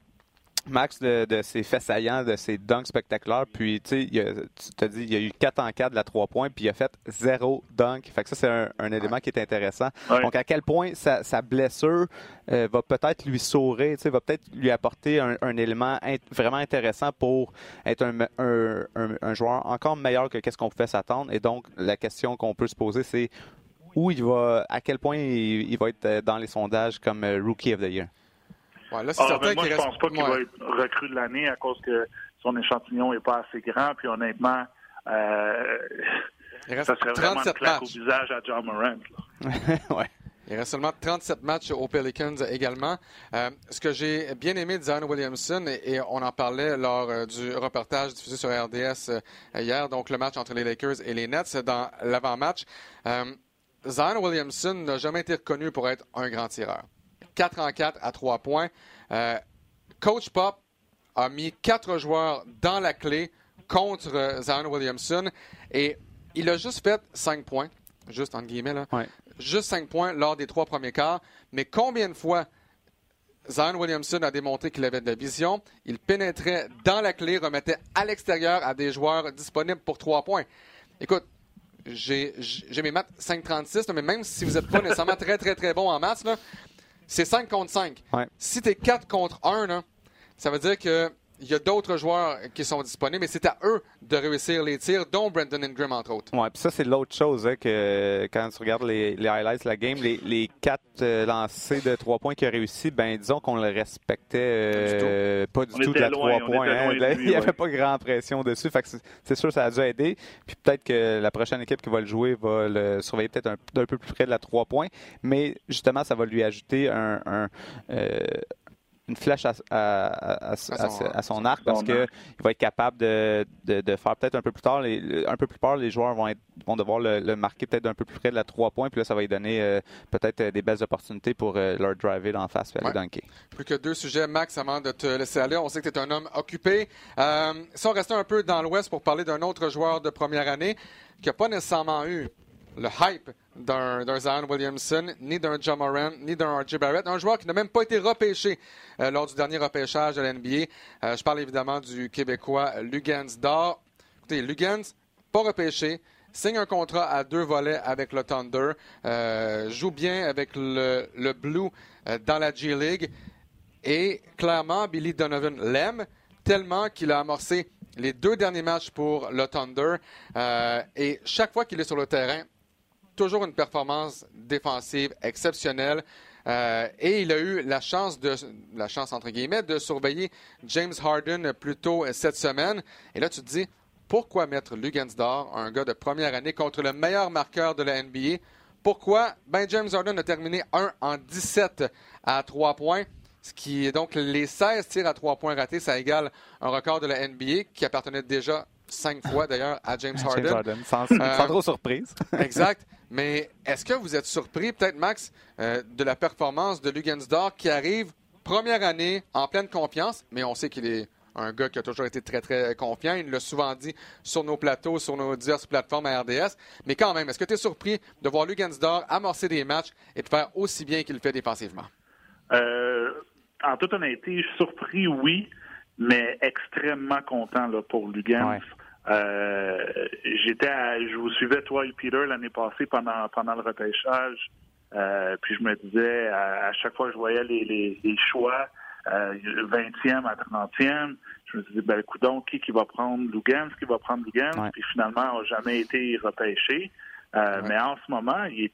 Max, de, de, ses faits saillants, de ses dunks spectaculaires. Puis, tu sais, tu t'as dit, il y a eu 4 en 4 de la 3 points, puis il a fait zéro dunk. Fait que ça, c'est un, élément qui est intéressant. Donc, à quel point sa, sa blessure euh, va peut-être lui saurer, tu sais, va peut-être lui apporter un, élément vraiment intéressant pour être un, un, joueur encore meilleur que qu'est-ce qu'on pouvait s'attendre. Et donc, la question qu'on peut se poser, c'est où il va, à quel point il, il va être dans les sondages comme euh, Rookie of the Year? Ouais, là, ah, ben moi, je pense pas qu'il va être recru de l'année à cause que son échantillon n'est pas assez grand. Puis honnêtement, euh, ça serait vraiment une claque au visage à John Morant. [laughs] ouais. Il reste seulement 37 matchs aux Pelicans également. Euh, ce que j'ai bien aimé de Zion Williamson, et, on en parlait lors euh, du reportage diffusé sur RDS euh, hier, donc le match entre les Lakers et les Nets dans l'avant-match, Zion Williamson n'a jamais été reconnu pour être un grand tireur. 4 en 4 à 3 points. Euh, Coach Pop a mis quatre joueurs dans la clé contre euh, Zion Williamson et il a juste fait 5 points, juste entre guillemets, là, juste 5 points lors des trois premiers quarts. Mais combien de fois Zion Williamson a démontré qu'il avait de la vision, il pénétrait dans la clé, remettait à l'extérieur à des joueurs disponibles pour 3 points. Écoute, j'ai mes maths 5-36, mais même si vous n'êtes pas nécessairement très, très, très bon en maths, c'est 5 contre 5. Si tu es 4 contre 1, ça veut dire que il y a d'autres joueurs qui sont disponibles, mais c'est à eux de réussir les tirs, dont Brandon Ingram, entre autres. Oui, puis ça, c'est l'autre chose, hein, que quand tu regardes les, highlights de la game, les, quatre euh, lancers de trois points qu'il a réussi, ben disons qu'on le respectait euh, pas du tout, de la trois points. Hein. il n'y avait pas grand pression dessus. Fait c'est sûr ça a dû aider. Puis peut-être que la prochaine équipe qui va le jouer va le surveiller peut-être un, peu plus près de la trois points. Mais justement, ça va lui ajouter un, euh, une flèche à, à, à, son, arc parce qu'il va être capable de, de, faire peut-être un peu plus tard, les, un peu plus tard, les joueurs vont, être, vont devoir le, marquer peut-être un peu plus près de la 3 points, puis là, ça va lui donner euh, peut-être des belles opportunités pour euh, leur driver en face et aller dunker. Plus que deux sujets, Max, avant de te laisser aller. On sait que tu es un homme occupé. Euh, si on restait un peu dans l'Ouest pour parler d'un autre joueur de première année qui n'a pas nécessairement eu le hype d'un Zion Williamson, ni d'un John Moran, ni d'un R.J. Barrett. Un joueur qui n'a même pas été repêché euh, lors du dernier repêchage de l'NBA. Euh, je parle évidemment du Québécois Lugans D'Or. Écoutez, Lugans, pas repêché, signe un contrat à deux volets avec le Thunder, euh, joue bien avec le, Blue dans la G-League. Et clairement, Billy Donovan l'aime tellement qu'il a amorcé les deux derniers matchs pour le Thunder. et chaque fois qu'il est sur le terrain, toujours une performance défensive exceptionnelle. Euh, et il a eu la chance de, la chance entre guillemets, de surveiller James Harden plus tôt cette semaine. Et là, tu te dis, pourquoi mettre Lugansdor, un gars de première année, contre le meilleur marqueur de la NBA? Pourquoi? Ben, James Harden a terminé 1 en 17 à 3 points. Ce qui est donc les 16 tirs à 3 points ratés, ça égale un record de la NBA qui appartenait déjà cinq fois d'ailleurs à James Harden. Sans, euh, trop surprise. [laughs] exact. Mais est-ce que vous êtes surpris, peut-être Max, euh, de la performance de Lugansdor qui arrive première année en pleine confiance, mais on sait qu'il est un gars qui a toujours été très, très confiant. Il l'a souvent dit sur nos plateaux, sur nos diverses plateformes à RDS. Mais quand même, est-ce que tu es surpris de voir Lugansdor amorcer des matchs et de faire aussi bien qu'il le fait défensivement? Euh, en toute honnêteté, je suis surpris, oui mais extrêmement content là, pour Lugans. Euh, j'étais je vous suivais toi et Peter l'année passée pendant pendant le repêchage. Euh, puis je me disais à, chaque fois que je voyais les, les, les choix, euh, 20e à 30e, je me disais ben donc qui qui va prendre Lugans, qui va prendre Lugans, puis finalement n'a jamais été repêché. Euh, mais en ce moment, il,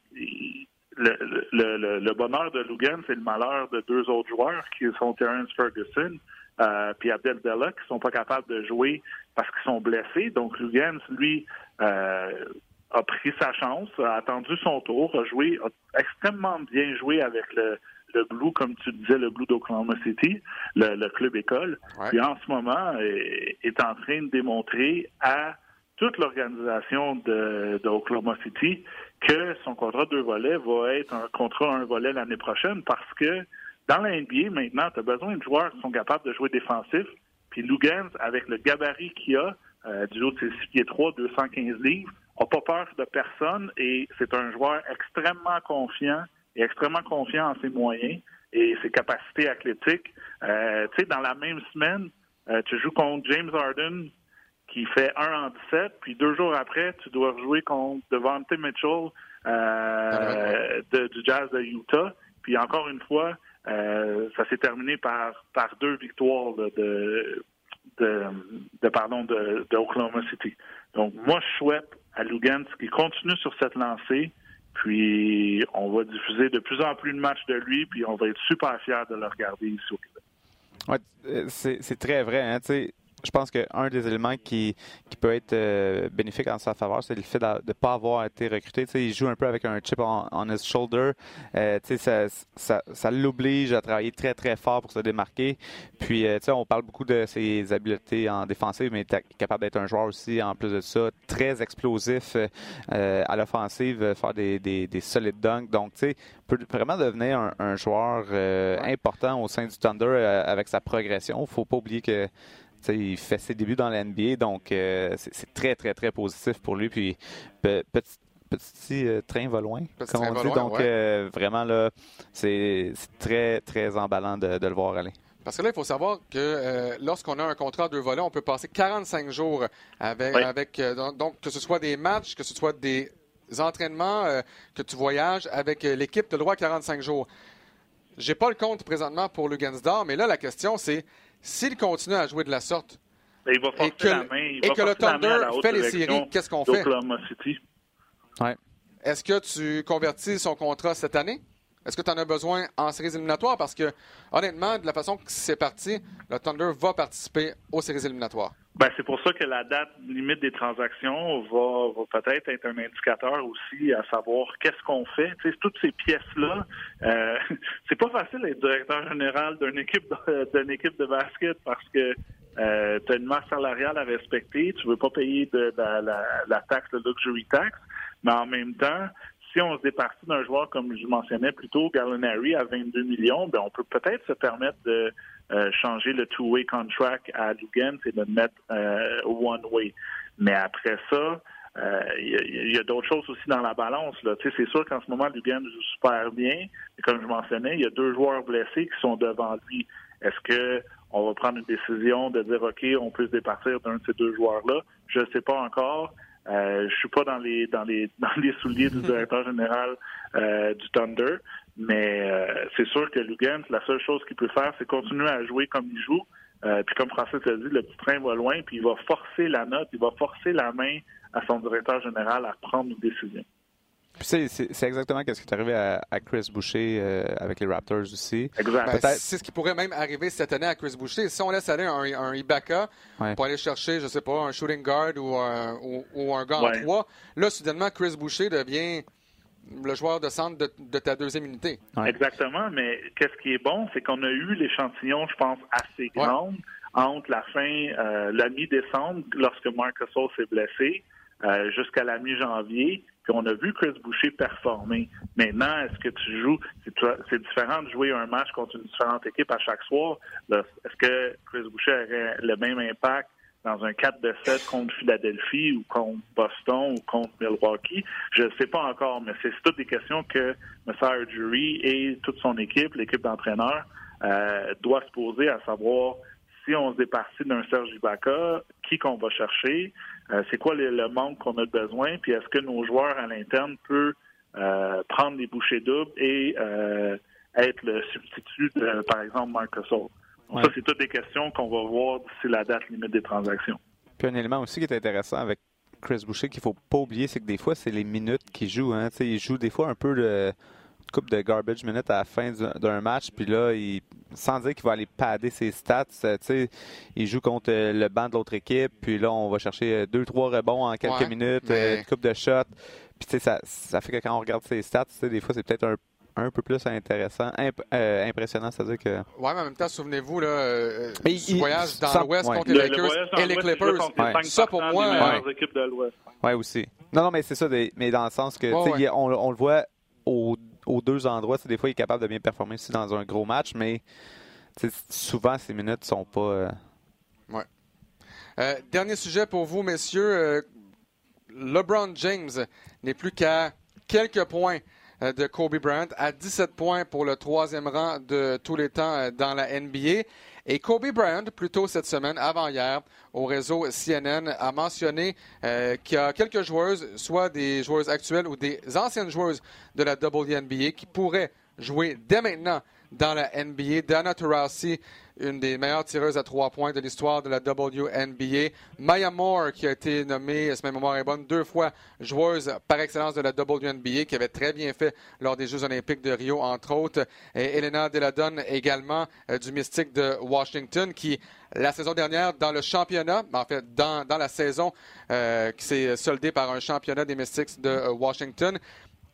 le, le, le, bonheur de Lugans, c'est le malheur de deux autres joueurs qui sont Terrence Ferguson euh, puis Abdel Bella qui sont pas capables de jouer parce qu'ils sont blessés. Donc Lugans, lui, euh, a pris sa chance, a attendu son tour, a joué, a extrêmement bien joué avec le, le Blue, comme tu disais, le Blue d'Oklahoma City, le, club école. Puis en ce moment, est, est, en train de démontrer à toute l'organisation d'Oklahoma City que son contrat de deux volets va être un contrat un volet l'année prochaine parce que dans la NBA, maintenant, tu as besoin de joueurs qui sont capables de jouer défensif. Puis Lugans, avec le gabarit qu'il a, euh, du haut de ses 6 pieds 3, 215 livres, n'a pas peur de personne et c'est un joueur extrêmement confiant et extrêmement confiant en ses moyens et ses capacités athlétiques. Euh, tu sais, dans la même semaine, euh, tu joues contre James Harden qui fait 1 en 17, puis deux jours après, tu dois jouer contre Devante Mitchell euh, du Jazz de Utah. Puis encore une fois, euh, ça s'est terminé par, par deux victoires de, de, pardon de, Oklahoma City. Donc moi je souhaite à Lugans qu'il continue sur cette lancée, puis on va diffuser de plus en plus de matchs de lui, puis on va être super fiers de le regarder ici au Québec. Ouais, euh, c'est très vrai. Hein, je pense qu'un des éléments qui, qui peut être euh, bénéfique en sa faveur, c'est le fait de ne pas avoir été recruté. il joue un peu avec un chip on, his shoulder. Euh, ça, ça, ça l'oblige à travailler très, très fort pour se démarquer. Puis, euh, on parle beaucoup de ses habiletés en défensive, mais il est capable d'être un joueur aussi, en plus de ça, très explosif à l'offensive, faire des, des, des solides dunks. Donc, tu sais, peut vraiment devenir un, un joueur important au sein du Thunder avec sa progression. Il ne faut pas oublier que il fait ses débuts dans la NBA, donc euh, c'est très, très, très positif pour lui. Puis petit, petit euh, train va loin, comme on dit. donc euh, vraiment, là, c'est très, très emballant de, le voir aller. Parce que là, il faut savoir que lorsqu'on a un contrat de deux volets, on peut passer 45 jours avec, avec donc que ce soit des matchs, que ce soit des entraînements, que tu voyages avec l'équipe, tu as le droit à 45 jours. j'ai pas le compte présentement pour Lugansdor, mais là, la question, c'est s'il continue à jouer de la sorte ben, et que, et que le Thunder fait les séries, qu'est-ce qu'on fait? Ouais. Est-ce que tu convertis son contrat cette année? Est-ce que tu en as besoin en séries éliminatoires? Parce que, honnêtement, de la façon que c'est parti, le Thunder va participer aux séries éliminatoires. Ben, c'est pour ça que la date limite des transactions va, peut-être être un indicateur aussi à savoir qu'est-ce qu'on fait. Toutes ces pièces-là, euh, [laughs] c'est pas facile d'être directeur général d'une équipe d'une équipe de basket parce que euh, tu as une masse salariale à respecter, tu veux pas payer de, la, la, taxe, de luxury tax, mais en même temps, si on se départit d'un joueur comme je mentionnais plus tôt, Gallinari à 22 millions, ben on peut peut-être se permettre de euh, changer le two-way contract à Dugan, c'est de le mettre euh, one-way. Mais après ça, il euh, y a, d'autres choses aussi dans la balance. C'est sûr qu'en ce moment, Dugan joue super bien. Et comme je mentionnais, il y a deux joueurs blessés qui sont devant lui. Est-ce que on va prendre une décision de dire OK, on peut se départir d'un de ces deux joueurs-là? Je ne sais pas encore. Euh, je suis pas dans les dans les [laughs] dans les souliers du directeur général euh, du Thunder, mais euh, c'est sûr que Lugans, la seule chose qu'il peut faire, c'est continuer à jouer comme il joue. Euh, puis comme Francis a dit, le petit train va loin, puis il va forcer la note, il va forcer la main à son directeur général à prendre une décision. C'est exactement ce qui est arrivé à, Chris Boucher euh, avec les Raptors aussi. Exact. Ben, c'est ce qui pourrait même arriver cette année à Chris Boucher. Si on laisse aller un, un Ibaka pour aller chercher, je sais pas, un shooting guard ou un, ou, un gars en trois, là, soudainement, Chris Boucher devient le joueur de centre de, ta deuxième unité. Exactement, mais qu'est-ce qui est bon, c'est qu'on a eu l'échantillon, je pense, assez grand entre la fin, euh, la mi-décembre, lorsque Marcus s'est blessé, euh, jusqu'à la mi-janvier. Puis on a vu Chris Boucher performer. Maintenant, est-ce que tu joues, c'est différent de jouer un match contre une différente équipe à chaque soir? Est-ce que Chris Boucher aurait le même impact dans un 4 de 7 contre Philadelphie ou contre Boston ou contre Milwaukee? Je ne sais pas encore, mais c'est toutes des questions que M. Jury et toute son équipe, l'équipe d'entraîneurs, euh, doit se poser à savoir si on se départit d'un Serge Ibaka, qui qu'on va chercher, c'est quoi le, manque qu'on a besoin, puis est-ce que nos joueurs à l'interne peuvent euh, prendre des bouchées doubles et euh, être le substitut de, par exemple, Marcus ça, c'est toutes des questions qu'on va voir d'ici la date limite des transactions. Puis un élément aussi qui est intéressant avec Chris Boucher qu'il faut pas oublier, c'est que des fois, c'est les minutes qu'il joue. Hein. il joue des fois un peu de coupe de garbage minutes à la fin d'un match, puis là, il, sans dire qu'il va aller padder ses stats, euh, il joue contre euh, le banc de l'autre équipe, puis là, on va chercher euh, deux, trois rebonds en quelques minutes, une coupe de shots. Puis ça, ça fait que quand on regarde ses stats, des fois, c'est peut-être un un peu plus intéressant, euh, impressionnant, c'est-à-dire que. Ouais, mais en même temps, souvenez-vous, là, euh, voyage dans l'Ouest contre les Lakers et les Clippers. Ça, pour moi. Ouais. aussi. Non, non, mais c'est ça, mais dans le sens que, on, le voit aux, deux endroits, des fois, il est capable de bien performer aussi dans un gros match, mais souvent, ces minutes sont pas. Euh, ouais. dernier sujet pour vous, messieurs. LeBron James n'est plus qu'à quelques points euh, de Kobe Bryant à 17 points pour le troisième rang de tous les temps euh, dans la NBA. Et Kobe Bryant, plus tôt cette semaine, avant-hier, au réseau CNN, a mentionné euh, qu'il y a quelques joueuses, soit des joueuses actuelles ou des anciennes joueuses de la WNBA, qui pourraient jouer dès maintenant dans la NBA. Dana Taurasi, une des meilleures tireuses à trois points de l'histoire de la WNBA. Maya Moore, qui a été nommée, si ma mémoire est bonne, deux fois joueuse par excellence de la WNBA, qui avait très bien fait lors des Jeux olympiques de Rio, entre autres. Et Elena Deladon, également euh, du Mystique de Washington, qui, la saison dernière, dans le championnat, en fait, dans, dans la saison euh, qui s'est soldée par un championnat des Mystics de euh, Washington,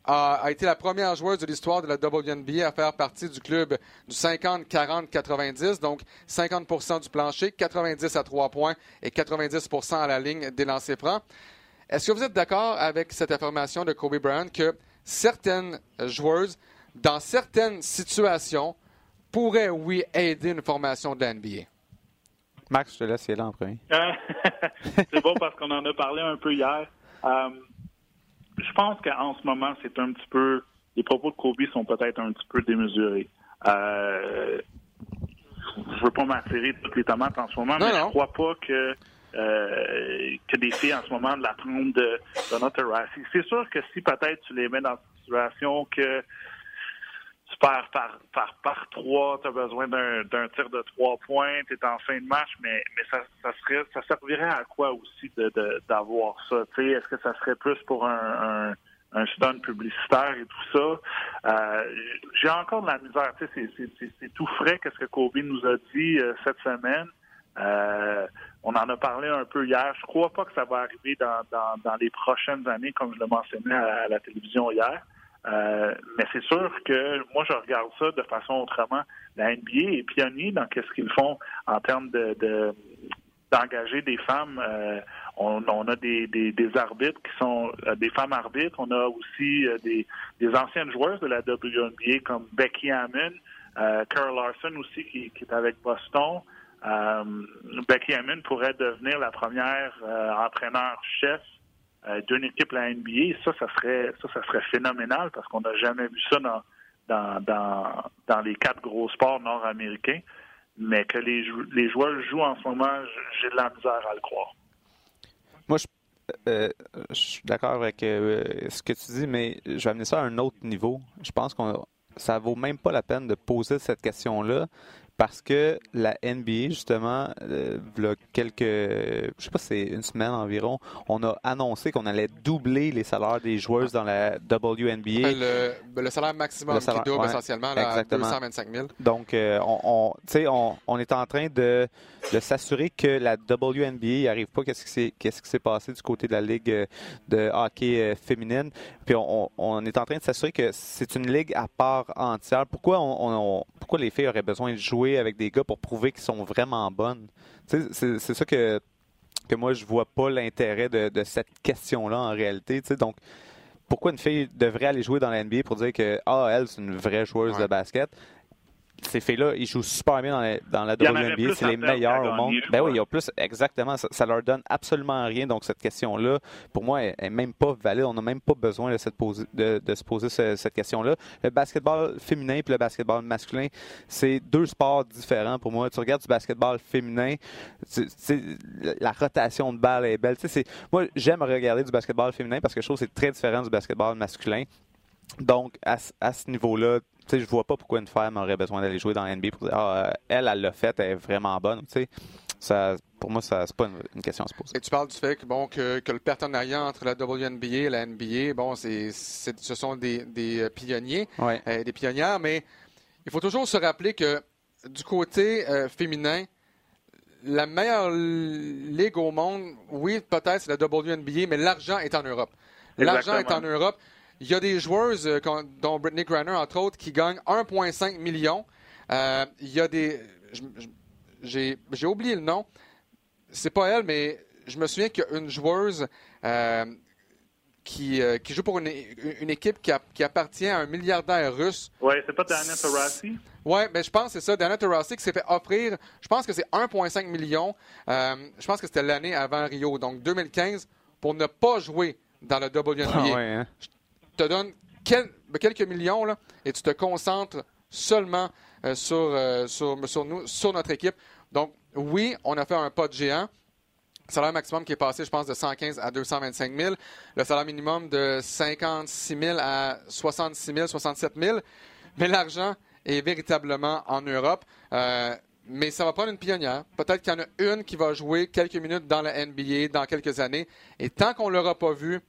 a, été la première joueuse de l'histoire de la WNBA à faire partie du club du 50-40-90, donc 50% du plancher, 90 à 3 points et 90% à la ligne des lancers francs. Est-ce que vous êtes d'accord avec cette affirmation de Kobe Bryant que certaines joueuses, dans certaines situations, pourraient, oui, aider une formation de la NBA? Max, je te laisse y aller en premier. [laughs] C'est bon parce qu'on en a parlé un peu hier. Euh, je pense qu'en ce moment, c'est un petit peu. Les propos de Kobe sont peut-être un petit peu démesurés. Euh, je veux pas m'attirer toutes les tomates en ce moment, mais je crois pas que euh, que des filles en ce moment de la trompe de, de notre C'est sûr que si peut-être tu les mets dans une situation que perds par, par, par trois, tu as besoin d'un tir de trois points, tu es en fin de match, mais, mais ça, ça, serait, ça servirait à quoi aussi d'avoir de, ça? Est-ce que ça serait plus pour un, un, stun publicitaire et tout ça? Euh, J'ai encore de la misère. C'est tout frais, qu'est-ce que Kobe nous a dit euh, cette semaine. Euh, on en a parlé un peu hier. Je crois pas que ça va arriver dans, dans, dans les prochaines années, comme je le mentionnais à la télévision hier. Euh, mais c'est sûr que moi, je regarde ça de façon autrement. La NBA est pionnier dans ce qu'ils font en termes de, d'engager des femmes. Euh, on, a des, des, arbitres qui sont euh, des femmes arbitres. On a aussi des, des anciennes joueuses de la WNBA comme Becky Hammond, Carl Larson aussi qui, qui est avec Boston. Becky Hammond pourrait devenir la première entraîneur-chef euh, d'une équipe la NBA, ça, ça serait ça, ça serait phénoménal parce qu'on n'a jamais vu ça dans, dans, dans, les quatre gros sports nord-américains. Mais que les, joueurs jouent en ce moment, j'ai de la misère à le croire. Moi, je, euh, je suis d'accord avec euh, ce que tu dis, mais je vais amener ça à un autre niveau. Je pense qu'on ça vaut même pas la peine de poser cette question-là parce que la NBA, justement, euh, il y a quelques, je sais pas si c'est une semaine environ, on a annoncé qu'on allait doubler les salaires des joueuses dans la WNBA. Le, ben, le salaire maximum qui double essentiellement à 225 000. Donc, euh, on, on, on, est en train de, de s'assurer que la WNBA n'arrive pas. Qu'est-ce qui s'est qu'est-ce qui s'est passé du côté de la ligue euh, de hockey euh, féminine? Puis on, on est en train de s'assurer que c'est une ligue à part entière. Pourquoi on, pourquoi les filles auraient besoin de jouer avec des gars pour prouver qu'ils sont vraiment bonnes. C'est ça que, que moi, je vois pas l'intérêt de, cette question-là en réalité. Donc, pourquoi une fille devrait aller jouer dans la NBA pour dire que ah, elle, c'est une vraie joueuse de basket? Ces filles-là, ils jouent super bien dans la, dans la WNBA. C'est les meilleurs au monde. Ben oui, il y a plus, exactement. Ça, leur donne absolument rien. Donc, cette question-là, pour moi, elle n'est même pas valide. On n'a même pas besoin de, se poser, de, se poser cette question-là. Le basketball féminin et le basketball masculin, c'est deux sports différents pour moi. Tu regardes du basketball féminin, la rotation de balle est belle. Moi, j'aime regarder du basketball féminin parce que je trouve que c'est très différent du basketball masculin. Donc, à, à ce niveau-là, je vois pas pourquoi une femme aurait besoin d'aller jouer dans la NBA pour dire ah, euh, elle, elle l'a fait, elle est vraiment bonne. Ça, pour moi, ça c'est pas une, question à se poser. Et tu parles du fait que, bon, que, le partenariat entre la WNBA et la NBA, bon, c'est, ce sont des, des euh, pionniers, euh, des pionnières, mais il faut toujours se rappeler que du côté féminin, la meilleure ligue au monde, oui, peut-être c'est la WNBA, mais l'argent est en Europe. L'argent est en Europe. Il y a des joueuses, euh, dont Brittany Griner, entre autres, qui gagnent 1,5 million. Euh, il y a des. J'ai oublié le nom. C'est pas elle, mais je me souviens qu'il y a une joueuse euh, qui, qui, joue pour une, une équipe qui, qui, appartient à un milliardaire russe. Oui, c'est pas Diana Taurasi? Oui, mais je pense que c'est ça. Diana Taurasi qui s'est fait offrir, je pense que c'est 1,5 million. je pense que c'était l'année avant Rio, donc 2015, pour ne pas jouer dans le WNBA. Ah ouais, hein? Te donne quelques millions là, et tu te concentres seulement euh, sur, euh, sur, sur, nous, sur notre équipe. Donc, oui, on a fait un pas de géant. Le salaire maximum qui est passé, je pense, de 115 à 225 000. Le salaire minimum de 56 000 à 66 000, 67 000. Mais l'argent est véritablement en Europe. Euh, mais ça va prendre une pionnière. Peut-être qu'il y en a une qui va jouer quelques minutes dans la NBA dans quelques années. Et tant qu'on ne l'aura pas vu,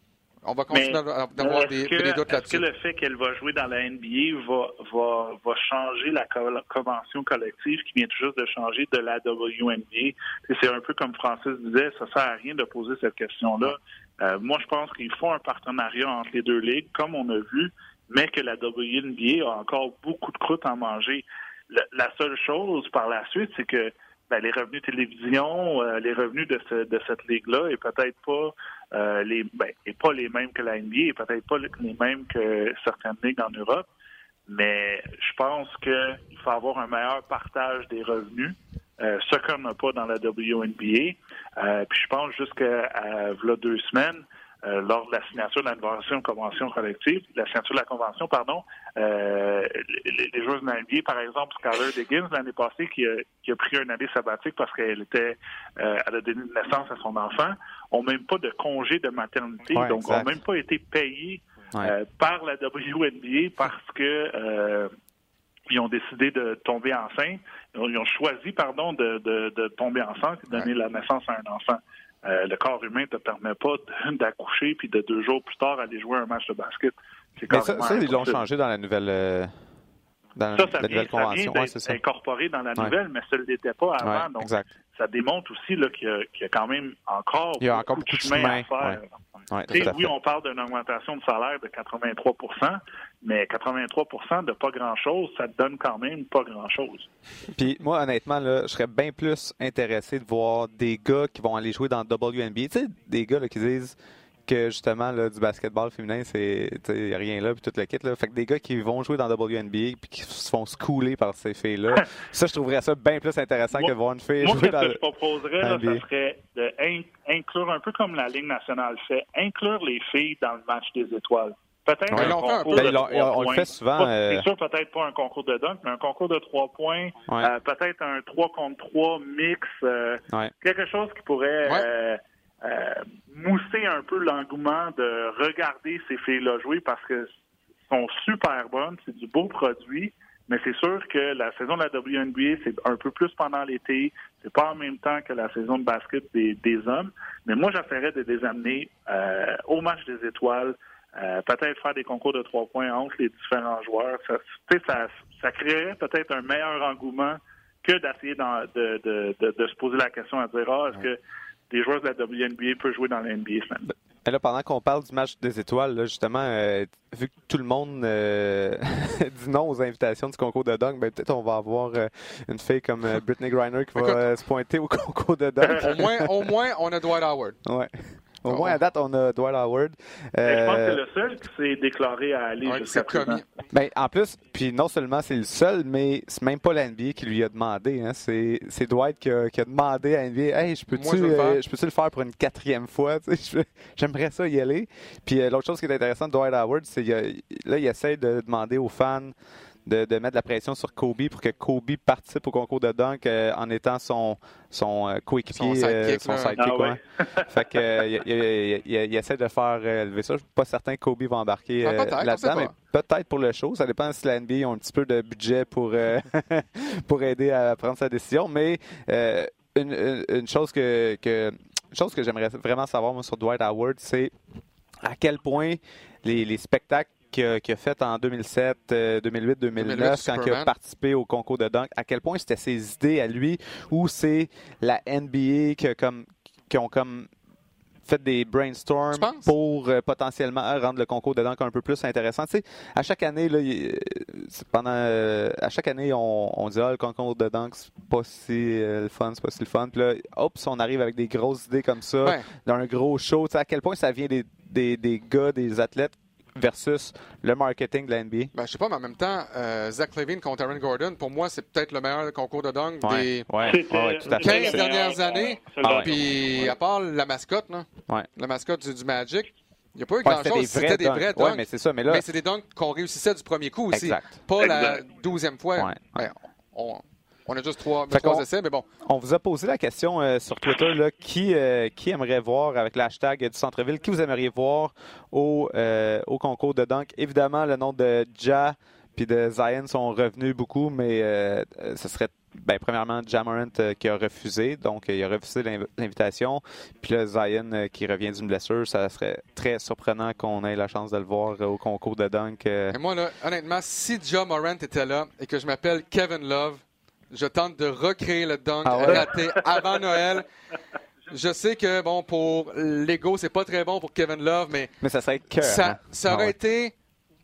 on va continuer d'avoir des, des, doutes là-dessus. Est-ce que le fait qu'elle va jouer dans la NBA va, va, va changer la convention collective qui vient tout juste de changer de la WNBA? C'est un peu comme Francis disait, ça sert à rien de poser cette question-là. Euh, moi, je pense qu'il faut un partenariat entre les deux ligues, comme on a vu, mais que la WNBA a encore beaucoup de croûte à manger. la seule chose par la suite, c'est que ben, les revenus télévision, euh, les revenus de, ce, de cette ligue-là est peut-être pas euh, les ben, pas les mêmes que la NBA, et peut-être pas les mêmes que certaines ligues en Europe. Mais je pense qu'il faut avoir un meilleur partage des revenus, euh, ce qu'on n'a pas dans la WNBA. Euh, puis je pense jusqu'à deux semaines, euh, lors de la signature de la convention collective, la signature de la convention, pardon, euh, les, les, joueurs de NBA, par exemple, Skyler Diggins, l'année passée, qui a, qui a, pris une année sabbatique parce qu'elle était, euh, elle a donné naissance à son enfant, ont même pas de congé de maternité, donc ont même pas été payés euh, par la WNBA parce que ils ont décidé de tomber enceinte. Ils ont choisi, pardon, de, de, tomber enceinte et de donner la naissance à un enfant. Euh, le corps humain ne te permet pas [laughs] d'accoucher puis de deux jours plus tard aller jouer un match de basket. Mais ça, ça ils l'ont changé dans la nouvelle. Euh, dans ça, ça la vient, convention. Ça incorporé dans la nouvelle, mais ça ne l'était pas avant. donc, ça démontre aussi qu'il y, a quand même encore, Il y a encore beaucoup, de chemin, à faire. oui, on parle d'une augmentation de salaire de 83% mais 83% de pas grand-chose, ça donne quand même pas grand-chose. Puis moi, honnêtement, là, je serais bien plus intéressé de voir des gars qui vont aller jouer dans WNBA. Tu sais, des gars qui disent que justement là, du basketball féminin, c'est n'y a rien là, puis tout le kit. Là. Fait que des gars qui vont jouer dans WNBA puis qui se font schooler par ces filles-là, [laughs] ça, je trouverais ça bien plus intéressant que de voir une fille jouer dans ce que je proposerais, là, ça serait d'inclure, un peu comme la Ligue nationale fait, inclure les filles dans le match des étoiles. Peut-être un concours de trois on points. le fait souvent. C'est euh, sûr, peut-être pas un concours de dunk, mais un concours de trois points. Euh, peut-être un 3 contre 3 mix. Euh, quelque chose qui pourrait euh, mousser un peu l'engouement de regarder ces filles-là jouer parce que sont super bonnes, c'est du beau produit. Mais c'est sûr que la saison de la WNBA, c'est un peu plus pendant l'été. C'est pas en même temps que la saison de basket des, hommes. Mais moi, j'essaierais de les amener euh, au match des étoiles, euh, peut-être faire des concours de trois points entre les différents joueurs. Ça, ça, ça créerait peut-être un meilleur engouement que d'essayer de, de, de, de, se poser la question à dire ah, est-ce que des joueurs de la WNBA peuvent jouer dans la NBA là, pendant qu'on parle du match des étoiles, justement, euh, vu que tout le monde euh, [laughs] dit non aux invitations du concours de dunk, ben, peut-être on va avoir euh, une fille comme Brittany Griner qui va se pointer au [laughs] concours de dunk. au, moins, au moins, on a Dwight Howard. Ouais. Au moins, à date, on a Dwight Howard. je pense que c'est le seul qui s'est déclaré à aller jusqu'à présent. Ben, en plus, puis non seulement c'est le seul, mais c'est même pas l'NBA qui lui a demandé. Hein. C'est, Dwight qui a, qui a, demandé à NBA Hey, je peux-tu, le, euh, peux le faire pour une quatrième fois J'aimerais ça y aller. Puis euh, l'autre chose qui est intéressante de Dwight Howard, c'est qu'il là, il essaie de demander aux fans de, de, mettre de la pression sur Kobe pour que Kobe participe au concours de dunk euh, en étant son, son euh, coéquipier, son sidekick. Euh, ah [laughs] fait que, il, il, essaie de faire élever ça. Je suis pas certain que Kobe va embarquer ah, là-dedans, mais peut-être pour le show. Ça dépend si la NBA ont un petit peu de budget pour, [laughs] pour aider à prendre sa décision. Mais une, une, chose que, que chose que j'aimerais vraiment savoir moi, sur Dwight Howard, c'est à quel point les, les spectacles qu'il a, fait en 2007, 2008, 2009, quand il a participé au concours de dunk, à quel point c'était ses idées à lui ou c'est la NBA qui, comme, qui ont comme fait des brainstorms pour euh, potentiellement rendre le concours de dunk un peu plus intéressant. Tu sais, à chaque année, là, pendant, euh, à chaque année, on, on dit ah, le concours de dunk c'est pas si euh, le fun, c'est pas si le fun. Puis là, hop, on arrive avec des grosses idées comme ça, dans un gros show. Tu sais, à quel point ça vient des, des, des gars, des athlètes versus le marketing de la NBA? Ben, je sais pas, mais en même temps, euh, Zach Levine contre Aaron Gordon, pour moi, c'est peut-être le meilleur concours de dunk des 15 dernières années. Ah, Puis, à part la mascotte, là, la mascotte du, Magic, il n'y a pas eu grand-chose. C'était des vrais dunks. mais c'est ça. Mais, là... c'est des dunks qu'on réussissait du premier coup aussi. Pas la douzième fois. Ben, on, on a juste trois, trois essais, mais bon. On vous a posé la question euh, sur Twitter, là, qui, euh, qui aimerait voir, avec l'hashtag du centre-ville, qui vous aimeriez voir au, euh, au concours de dunk? Évidemment, le nom de Ja puis de Zion sont revenus beaucoup, mais ce serait ben, premièrement, Jamarant qui a refusé, donc il a refusé l'invitation. Puis là, Zion qui revient d'une blessure, ça serait très surprenant qu'on ait la chance de le voir au concours de dunk. Et moi, là, honnêtement, si Ja Morant était là et que je m'appelle Kevin Love, je tente de recréer le dunk ah raté avant Noël. Je sais que, bon, pour l'ego, c'est pas très bon pour Kevin Love, mais. Mais ça serait que. Ça, ça aurait ah été,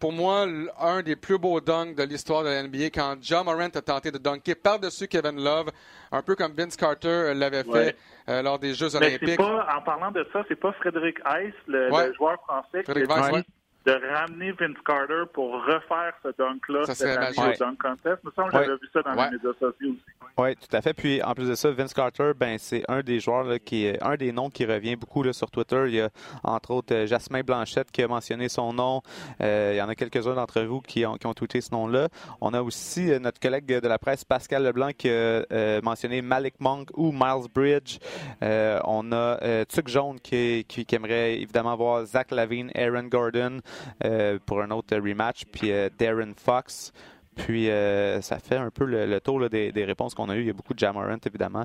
pour moi, un des plus beaux dunks de l'histoire de la NBA quand John Morant a tenté de dunker par-dessus Kevin Love, un peu comme Vince Carter l'avait fait euh, lors des Jeux Olympiques. Pas, en parlant de ça, c'est pas Frédéric Heiss, le, joueur français, Frédéric qui de ramener Vince Carter pour refaire ce dunk-là cette année au Dunk Contest. Il me semble que j'avais vu ça dans les médias sociaux aussi. Oui, tout à fait. Puis en plus de ça, Vince Carter, ben c'est un des joueurs là, qui est un des noms qui revient beaucoup là, sur Twitter. Il y a entre autres euh, Jasmin Blanchette qui a mentionné son nom. Euh, il y en a quelques-uns d'entre vous qui ont, qui ont tweeté ce nom-là. On a aussi euh, notre collègue de la presse Pascal Leblanc qui a mentionné Malik Monk ou Miles Bridge. on a Tuck Jaune qui, qui, qui, aimerait évidemment voir Zach Lavine, Aaron Gordon. Euh, pour un autre rematch. Puis euh, Darren Fox. Puis ça fait un peu le, tour des, réponses qu'on a eues. Il y a beaucoup de Jamarant, évidemment.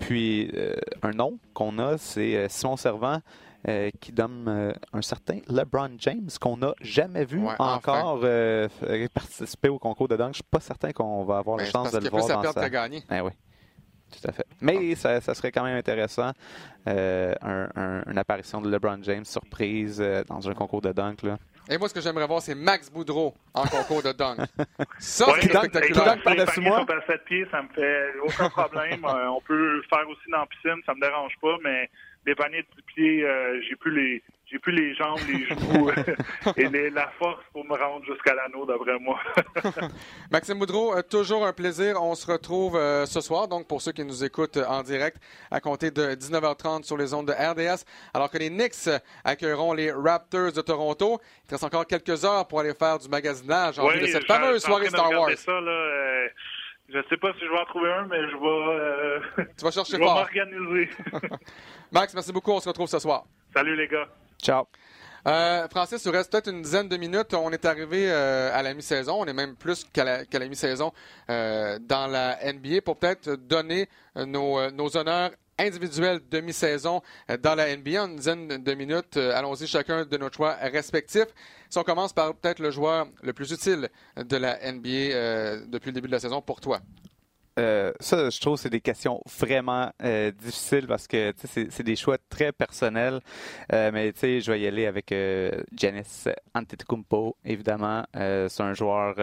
puis un nom qu'on a, c'est Simon Servant. Euh, qui donne euh, un certain LeBron James qu'on n'a jamais vu encore euh, participer au concours de dunk. Je suis pas certain qu'on va avoir la chance de le voir dans sa... gagner. Eh oui. Tout à fait. Mais ça, serait quand même intéressant, une apparition de LeBron James surprise dans un concours de dunk. Là. Et moi, ce que j'aimerais voir, c'est Max Boudreau en concours de dunk. [laughs] Ça, c'est spectaculaire. Qui par-dessus moi? 7 pieds, ça me fait aucun problème. [laughs] on peut le faire aussi dans la piscine, ça me dérange pas, mais des paniers de pied, euh, j'ai plus les j'ai plus les jambes, les genoux [laughs] et la force pour me rendre jusqu'à l'anneau, d'après moi. [laughs] Maxime Boudreau, euh, toujours un plaisir. On se retrouve euh, ce soir, donc pour ceux qui nous écoutent en direct, à compter de 19h30 sur les ondes de RDS, alors que les Knicks accueilleront les Raptors de Toronto. Il reste encore quelques heures pour aller faire du magasinage en vue de cette fameuse soirée Star Wars. Ça, là, je ne sais pas si je vais en trouver un, mais je vais. Euh, tu vas chercher [laughs] je vais m'organiser. Max, merci beaucoup. On se retrouve ce soir. Salut les gars. Ciao. Euh, Francis, il reste peut-être une dizaine de minutes. On est arrivé euh, à la mi-saison. On est même plus qu'à la, mi-saison dans la NBA pour peut-être donner nos, honneurs individuelle demi-saison euh, dans la NBA. Une dizaine de minutes. Euh, allons-y chacun de nos choix respectifs. Si on commence par peut-être le joueur le plus utile de la NBA euh, depuis le début de la saison pour toi. Ça, je trouve, c'est des questions vraiment difficiles parce que c'est des choix très personnels. mais je vais y aller avec Janice Antetokounmpo, évidemment. c'est un joueur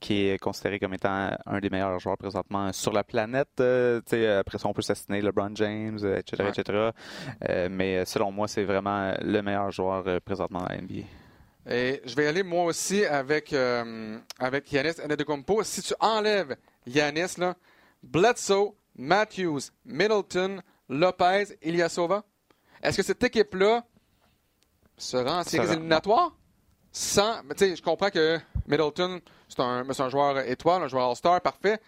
qui est considéré comme étant un des meilleurs joueurs présentement sur la planète. Euh, après ça, on peut assassiner LeBron James, etc. etc. Euh, mais selon moi, c'est vraiment le meilleur joueur euh, présentement dans la NBA. Et je vais aller moi aussi avec, avec Yanis Antetokounmpo. Si tu enlèves Yanis, là, Bledsoe, Matthews, Middleton, Lopez, Ilyasova, est-ce que cette équipe-là sera en séries éliminatoires? Sans, je comprends que Middleton, c'est un, un, joueur étoile, un joueur All-Star, parfait.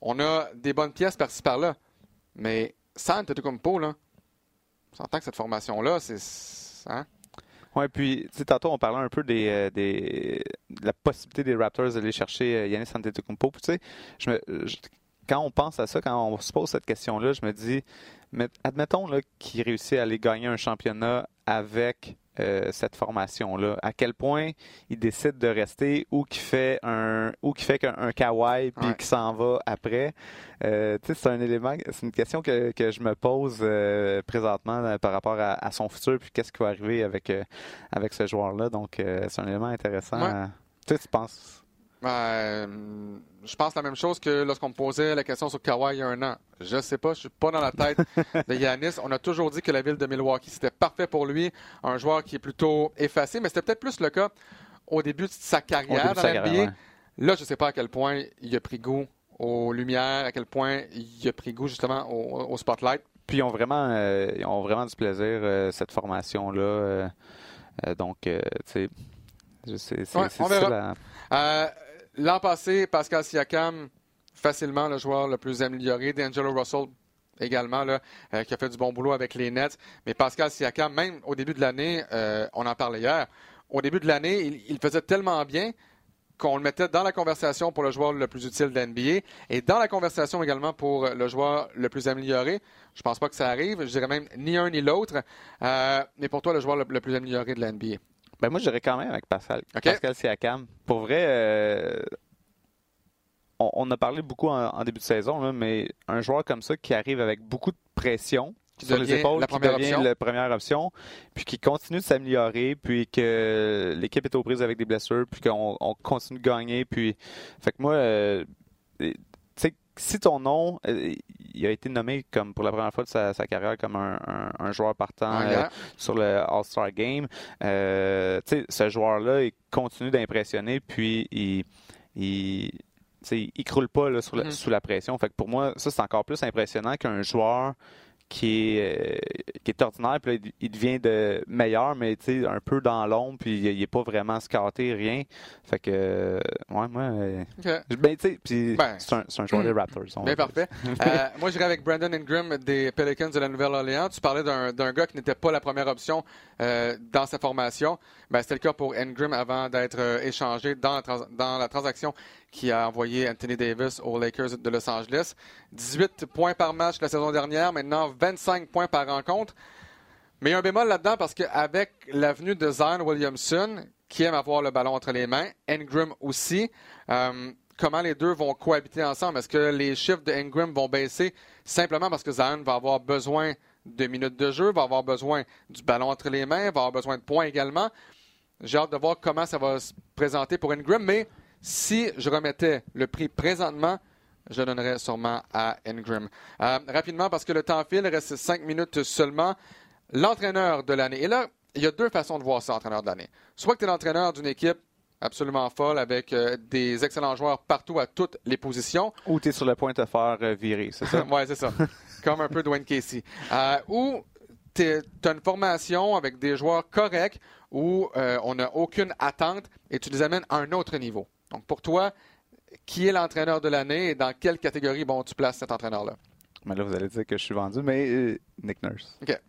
On a des bonnes pièces par-ci par-là. Mais sans Antetokounmpo, là, on s'entend que cette formation-là, c'est. Hein? Oui, puis tantôt on parlait un peu des, euh, des, de la possibilité des Raptors d'aller chercher euh, Yannis Antetokounmpo. Tu sais, je me, quand on pense à ça, quand on se pose cette question-là, je me dis, admettons qu'il réussit à aller gagner un championnat avec euh, cette formation-là? À quel point il décide de rester ou qu'il fait un ou qui fait qu'un kawaii puis qu'il s'en va après? Euh, c'est un élément, c'est une question que, que je me pose euh, présentement par rapport à, son futur puis qu'est-ce qui va arriver avec avec ce joueur-là. Donc c'est un élément intéressant. Tu penses? Ben, je pense la même chose que lorsqu'on me posait la question sur Kawhi il y a un an. Je sais pas, je suis pas dans la tête [laughs] de Yanis. On a toujours dit que la ville de Milwaukee, c'était parfait pour lui, un joueur qui est plutôt effacé, mais c'était peut-être plus le cas au début de sa carrière dans la. Là, je sais pas à quel point il a pris goût aux lumières, à quel point il a pris goût justement au, spotlight. Puis ils ont vraiment, euh, ils ont vraiment du plaisir euh, cette formation là. Euh, donc, tu sais, c'est ça. L'an passé, Pascal Siakam, facilement le joueur le plus amélioré. D'Angelo Russell également, euh, qui a fait du bon boulot avec les Nets. Mais Pascal Siakam, même au début de l'année, euh, on en parlait hier, au début de l'année, il, faisait tellement bien qu'on le mettait dans la conversation pour le joueur le plus utile de l'NBA et dans la conversation également pour le joueur le plus amélioré. Je pense pas que ça arrive. Je dirais même ni un ni l'autre. Euh, mais pour toi, le joueur le, le plus amélioré de l'NBA. Ben moi, je dirais quand même avec Pascal. Pascal Siakam. Pour vrai, euh, on, a parlé beaucoup en, début de saison, mais un joueur comme ça qui arrive avec beaucoup de pression sur les épaules, la qui devient la première option, puis qui continue de s'améliorer, puis que l'équipe est aux prises avec des blessures, puis qu'on continue de gagner. Puis, fait que moi, euh, si ton nom euh, il a été nommé comme pour la première fois de sa, carrière comme un, joueur partant euh, sur le All-Star Game, euh, ce joueur-là, il continue d'impressionner, puis il, il, il croule pas là, mm-hmm. sous la pression. Fait que pour moi, ça, c'est encore plus impressionnant qu'un joueur qui est, euh, qui est ordinaire, puis là, il devient de meilleur, mais un peu dans l'ombre, puis il n'est pas vraiment scaté, rien. Fait que, euh, ouais, moi, euh, ben, ben, c'est un, un, joueur des Raptors. Bien parfait. [laughs] euh, moi, j'irai avec Brandon Ingram des Pelicans de la Nouvelle-Orléans. Tu parlais d'un gars qui n'était pas la première option euh, dans sa formation. Ben, C'était le cas pour Ingram avant d'être échangé dans la, dans la transaction qui a envoyé Anthony Davis aux Lakers de Los Angeles. 18 points par match la saison dernière, maintenant 25 points par rencontre. Mais il y a un bémol là-dedans parce qu'avec l'avenue de Zion Williamson, qui aime avoir le ballon entre les mains, Ingram aussi, euh, comment les deux vont cohabiter ensemble? Est-ce que les chiffres de Ingram vont baisser simplement parce que Zion va avoir besoin de minutes de jeu, va avoir besoin du ballon entre les mains, va avoir besoin de points également? J'ai hâte de voir comment ça va se présenter pour Ingram, mais si je remettais le prix présentement, je donnerais sûrement à Ingram. Euh, rapidement, parce que le temps file, il reste cinq minutes seulement. L'entraîneur de l'année. Et là, il y a deux façons de voir ça, entraîneur de l'année. Soit que tu es l'entraîneur d'une équipe absolument folle avec euh, des excellents joueurs partout à toutes les positions. Ou tu es sur le point de te faire euh, virer, c'est ça? [laughs] oui, c'est ça. Comme un peu Dwayne Casey. ou tu as une formation avec des joueurs corrects où on n'a aucune attente et tu les amènes à un autre niveau. Donc, pour toi, qui est l'entraîneur de l'année et dans quelle catégorie bon, tu places cet entraîneur-là? Mais là, vous allez dire que je suis vendu, mais euh, Nick Nurse. OK.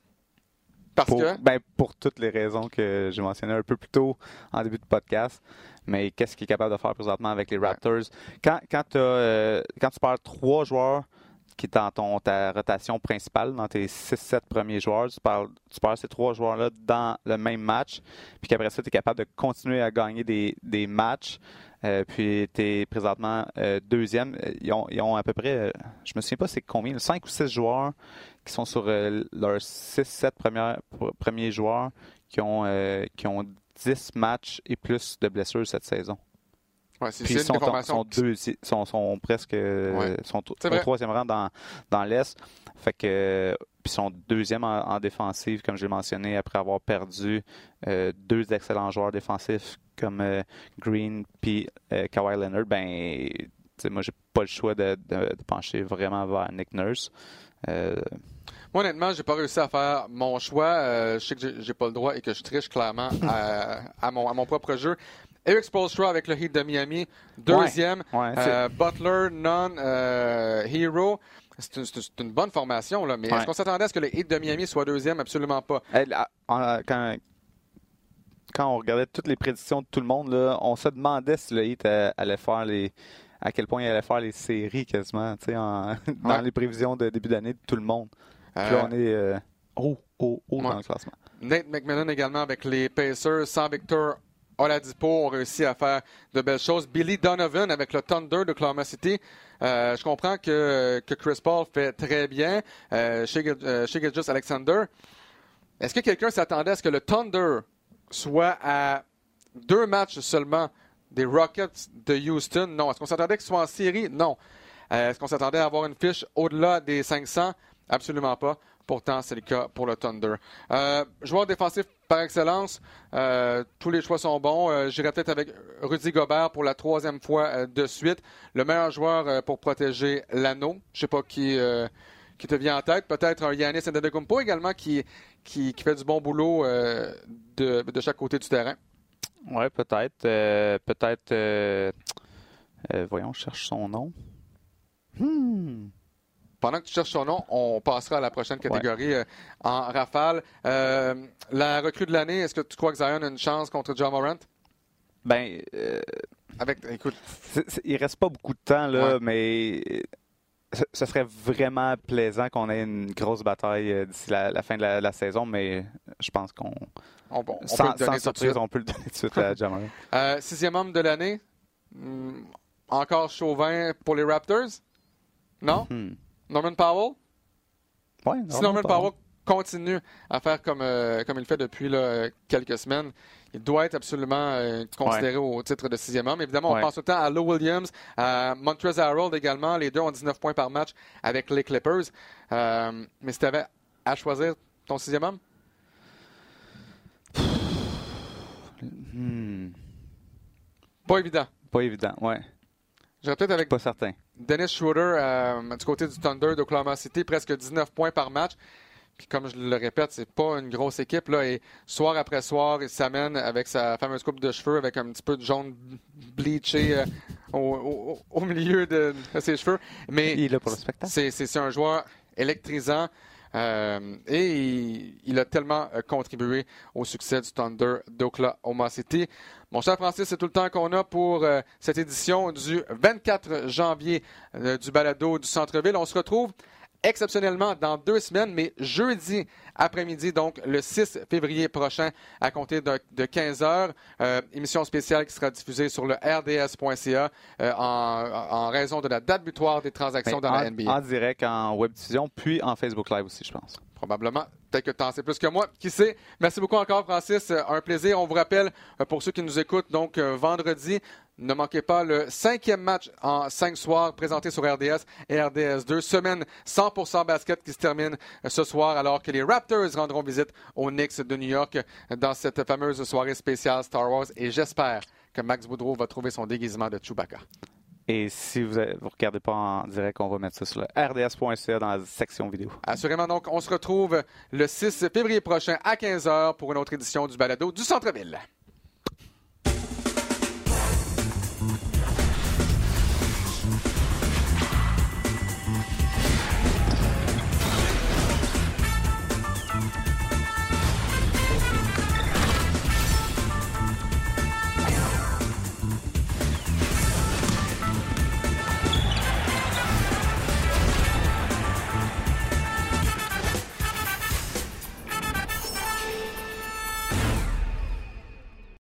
Parce que? Ben, pour toutes les raisons que j'ai mentionnées un peu plus tôt en début de podcast. Mais qu'est-ce qu'il est capable de faire présentement avec les Raptors? Quand, quand, euh, quand tu parles trois joueurs qui est dans ton, ta rotation principale, dans tes 6-7 premiers joueurs. Tu parles, tu parles ces trois joueurs-là dans le même match, puis qu'après ça, tu es capable de continuer à gagner des, des matchs. Euh, puis tu es présentement euh, deuxième. Ils ont, ils ont, à peu près, je je me souviens pas c'est combien, 5 ou 6 joueurs qui sont sur euh, leurs 6-7 premiers, premiers joueurs qui ont, qui ont 10 matchs et plus de blessures cette saison. Ouais, c'est Puis sont, sont, deux, sont, sont presque sont au troisième rang dans, dans l'Est. Fait que puis sont deuxième en, défensive, comme j'ai mentionné, après avoir perdu euh, deux excellents joueurs défensifs comme euh, Green puis euh, Kawhi Leonard. Ben, moi, j'ai pas le choix de, de, pencher vraiment vers Nick Nurse. Moi, honnêtement, j'ai pas réussi à faire mon choix. je sais que j'ai pas le droit et que je triche clairement à, à, mon, à mon propre jeu. Eric Spoelstra avec le Heat de Miami, deuxième. Euh, Butler, non, euh, Hero. C'est une, bonne formation, là, mais est-ce qu'on s'attendait à ce que le Heat de Miami soit deuxième? Absolument pas. quand, quand on regardait toutes les prédictions de tout le monde, là, on se demandait si le Heat euh, allait faire les à quel point il allait faire les séries quasiment, en, [laughs] dans les prévisions de début d'année de tout le monde. Puis là, on est haut, haut, haut dans le classement. Nate McMillan également avec les Pacers, sans Victor Oladipo ont réussi à faire de belles choses. Billy Donovan avec le Thunder de Oklahoma City. Euh, je comprends que, que, Chris Paul fait très bien. Euh, chez, euh, Alexander. Est-ce que quelqu'un s'attendait à ce que le Thunder soit à deux matchs seulement des Rockets de Houston? Non. Est-ce qu'on s'attendait qu'ils soient en série? Non. Euh, est-ce qu'on s'attendait à avoir une fiche au-delà des 500? Absolument pas. Pourtant, c'est le cas pour le Thunder. Euh, joueur défensif par excellence, euh, tous les choix sont bons. Euh, j'irai peut-être avec Rudy Gobert pour la troisième fois de suite. Le meilleur joueur pour protéger l'anneau. Je ne sais pas qui, qui te vient en tête. Peut-être un Yanis Antetokounmpo également qui, qui, fait du bon boulot de, de, chaque côté du terrain. Oui, peut-être. peut-être. voyons, je cherche son nom. Hmm pendant que tu cherches son nom, on passera à la prochaine catégorie euh, en rafale. Euh, la recrue de l'année, est-ce que tu crois que Zion a une chance contre John Morant? Ben, euh, avec, écoute, il reste pas beaucoup de temps là, mais ce serait vraiment plaisant qu'on ait une grosse bataille d'ici la, fin de la, saison, mais je pense qu'on. bon, sans, surprise, on peut le donner tout de suite à [laughs] John Morant. sixième homme de l'année, hmm, encore Chauvin pour les Raptors? Non? Hmm. Norman Powell? si Norman Powell. continue à faire comme, euh, comme il fait depuis quelques semaines, il doit être absolument euh, considéré au titre de sixième homme. Évidemment, on pense autant à Lou Williams, à Montrezl Harrell également. Les deux ont 19 points par match avec les Clippers. Euh, mais si tu avais à choisir ton sixième homme? Hmm. Pas évident. Pas évident, ouais. J'irais peut-être avec. Pas certain. Dennis Schroeder, du côté du Thunder d'Oklahoma City, presque 19 points par match. Puis comme je le répète, c'est pas une grosse équipe. Là, et soir après soir, il s'amène avec sa fameuse coupe de cheveux avec un petit peu de jaune bleaché au, milieu de, ses cheveux. Mais il est pour le spectacle. C'est un joueur électrisant. Euh, et il, a tellement euh, contribué au succès du Thunder d'Oklahoma City. Mon cher Francis, c'est tout le temps qu'on a pour euh, cette édition du 24 janvier du balado du centre-ville. On se retrouve exceptionnellement dans deux semaines, mais jeudi après-midi, donc le 6 février prochain, à compter de, 15 heures. Euh, émission spéciale qui sera diffusée sur le rds.ca euh, en, raison de la date butoir des transactions dans la NBA. En direct, en web diffusion, puis en Facebook Live aussi, je pense. Probablement. Peut-être que tu en sais plus que moi. Qui sait? Merci beaucoup encore, Francis. Un plaisir. On vous rappelle, euh, pour ceux qui nous écoutent, donc vendredi, ne manquez pas le cinquième match en cinq soirs présenté sur RDS et RDS2. Semaine 100% basket qui se termine ce soir alors que les Raptors rendront visite aux Knicks de New York dans cette fameuse soirée spéciale Star Wars. Et j'espère que Max Boudreau va trouver son déguisement de Chewbacca. Et si vous ne regardez pas en direct, on va mettre ça sur le rds.ca dans la section vidéo. Assurément, donc, on se retrouve le 6 février prochain à 15h pour une autre édition du balado du Centre-Ville.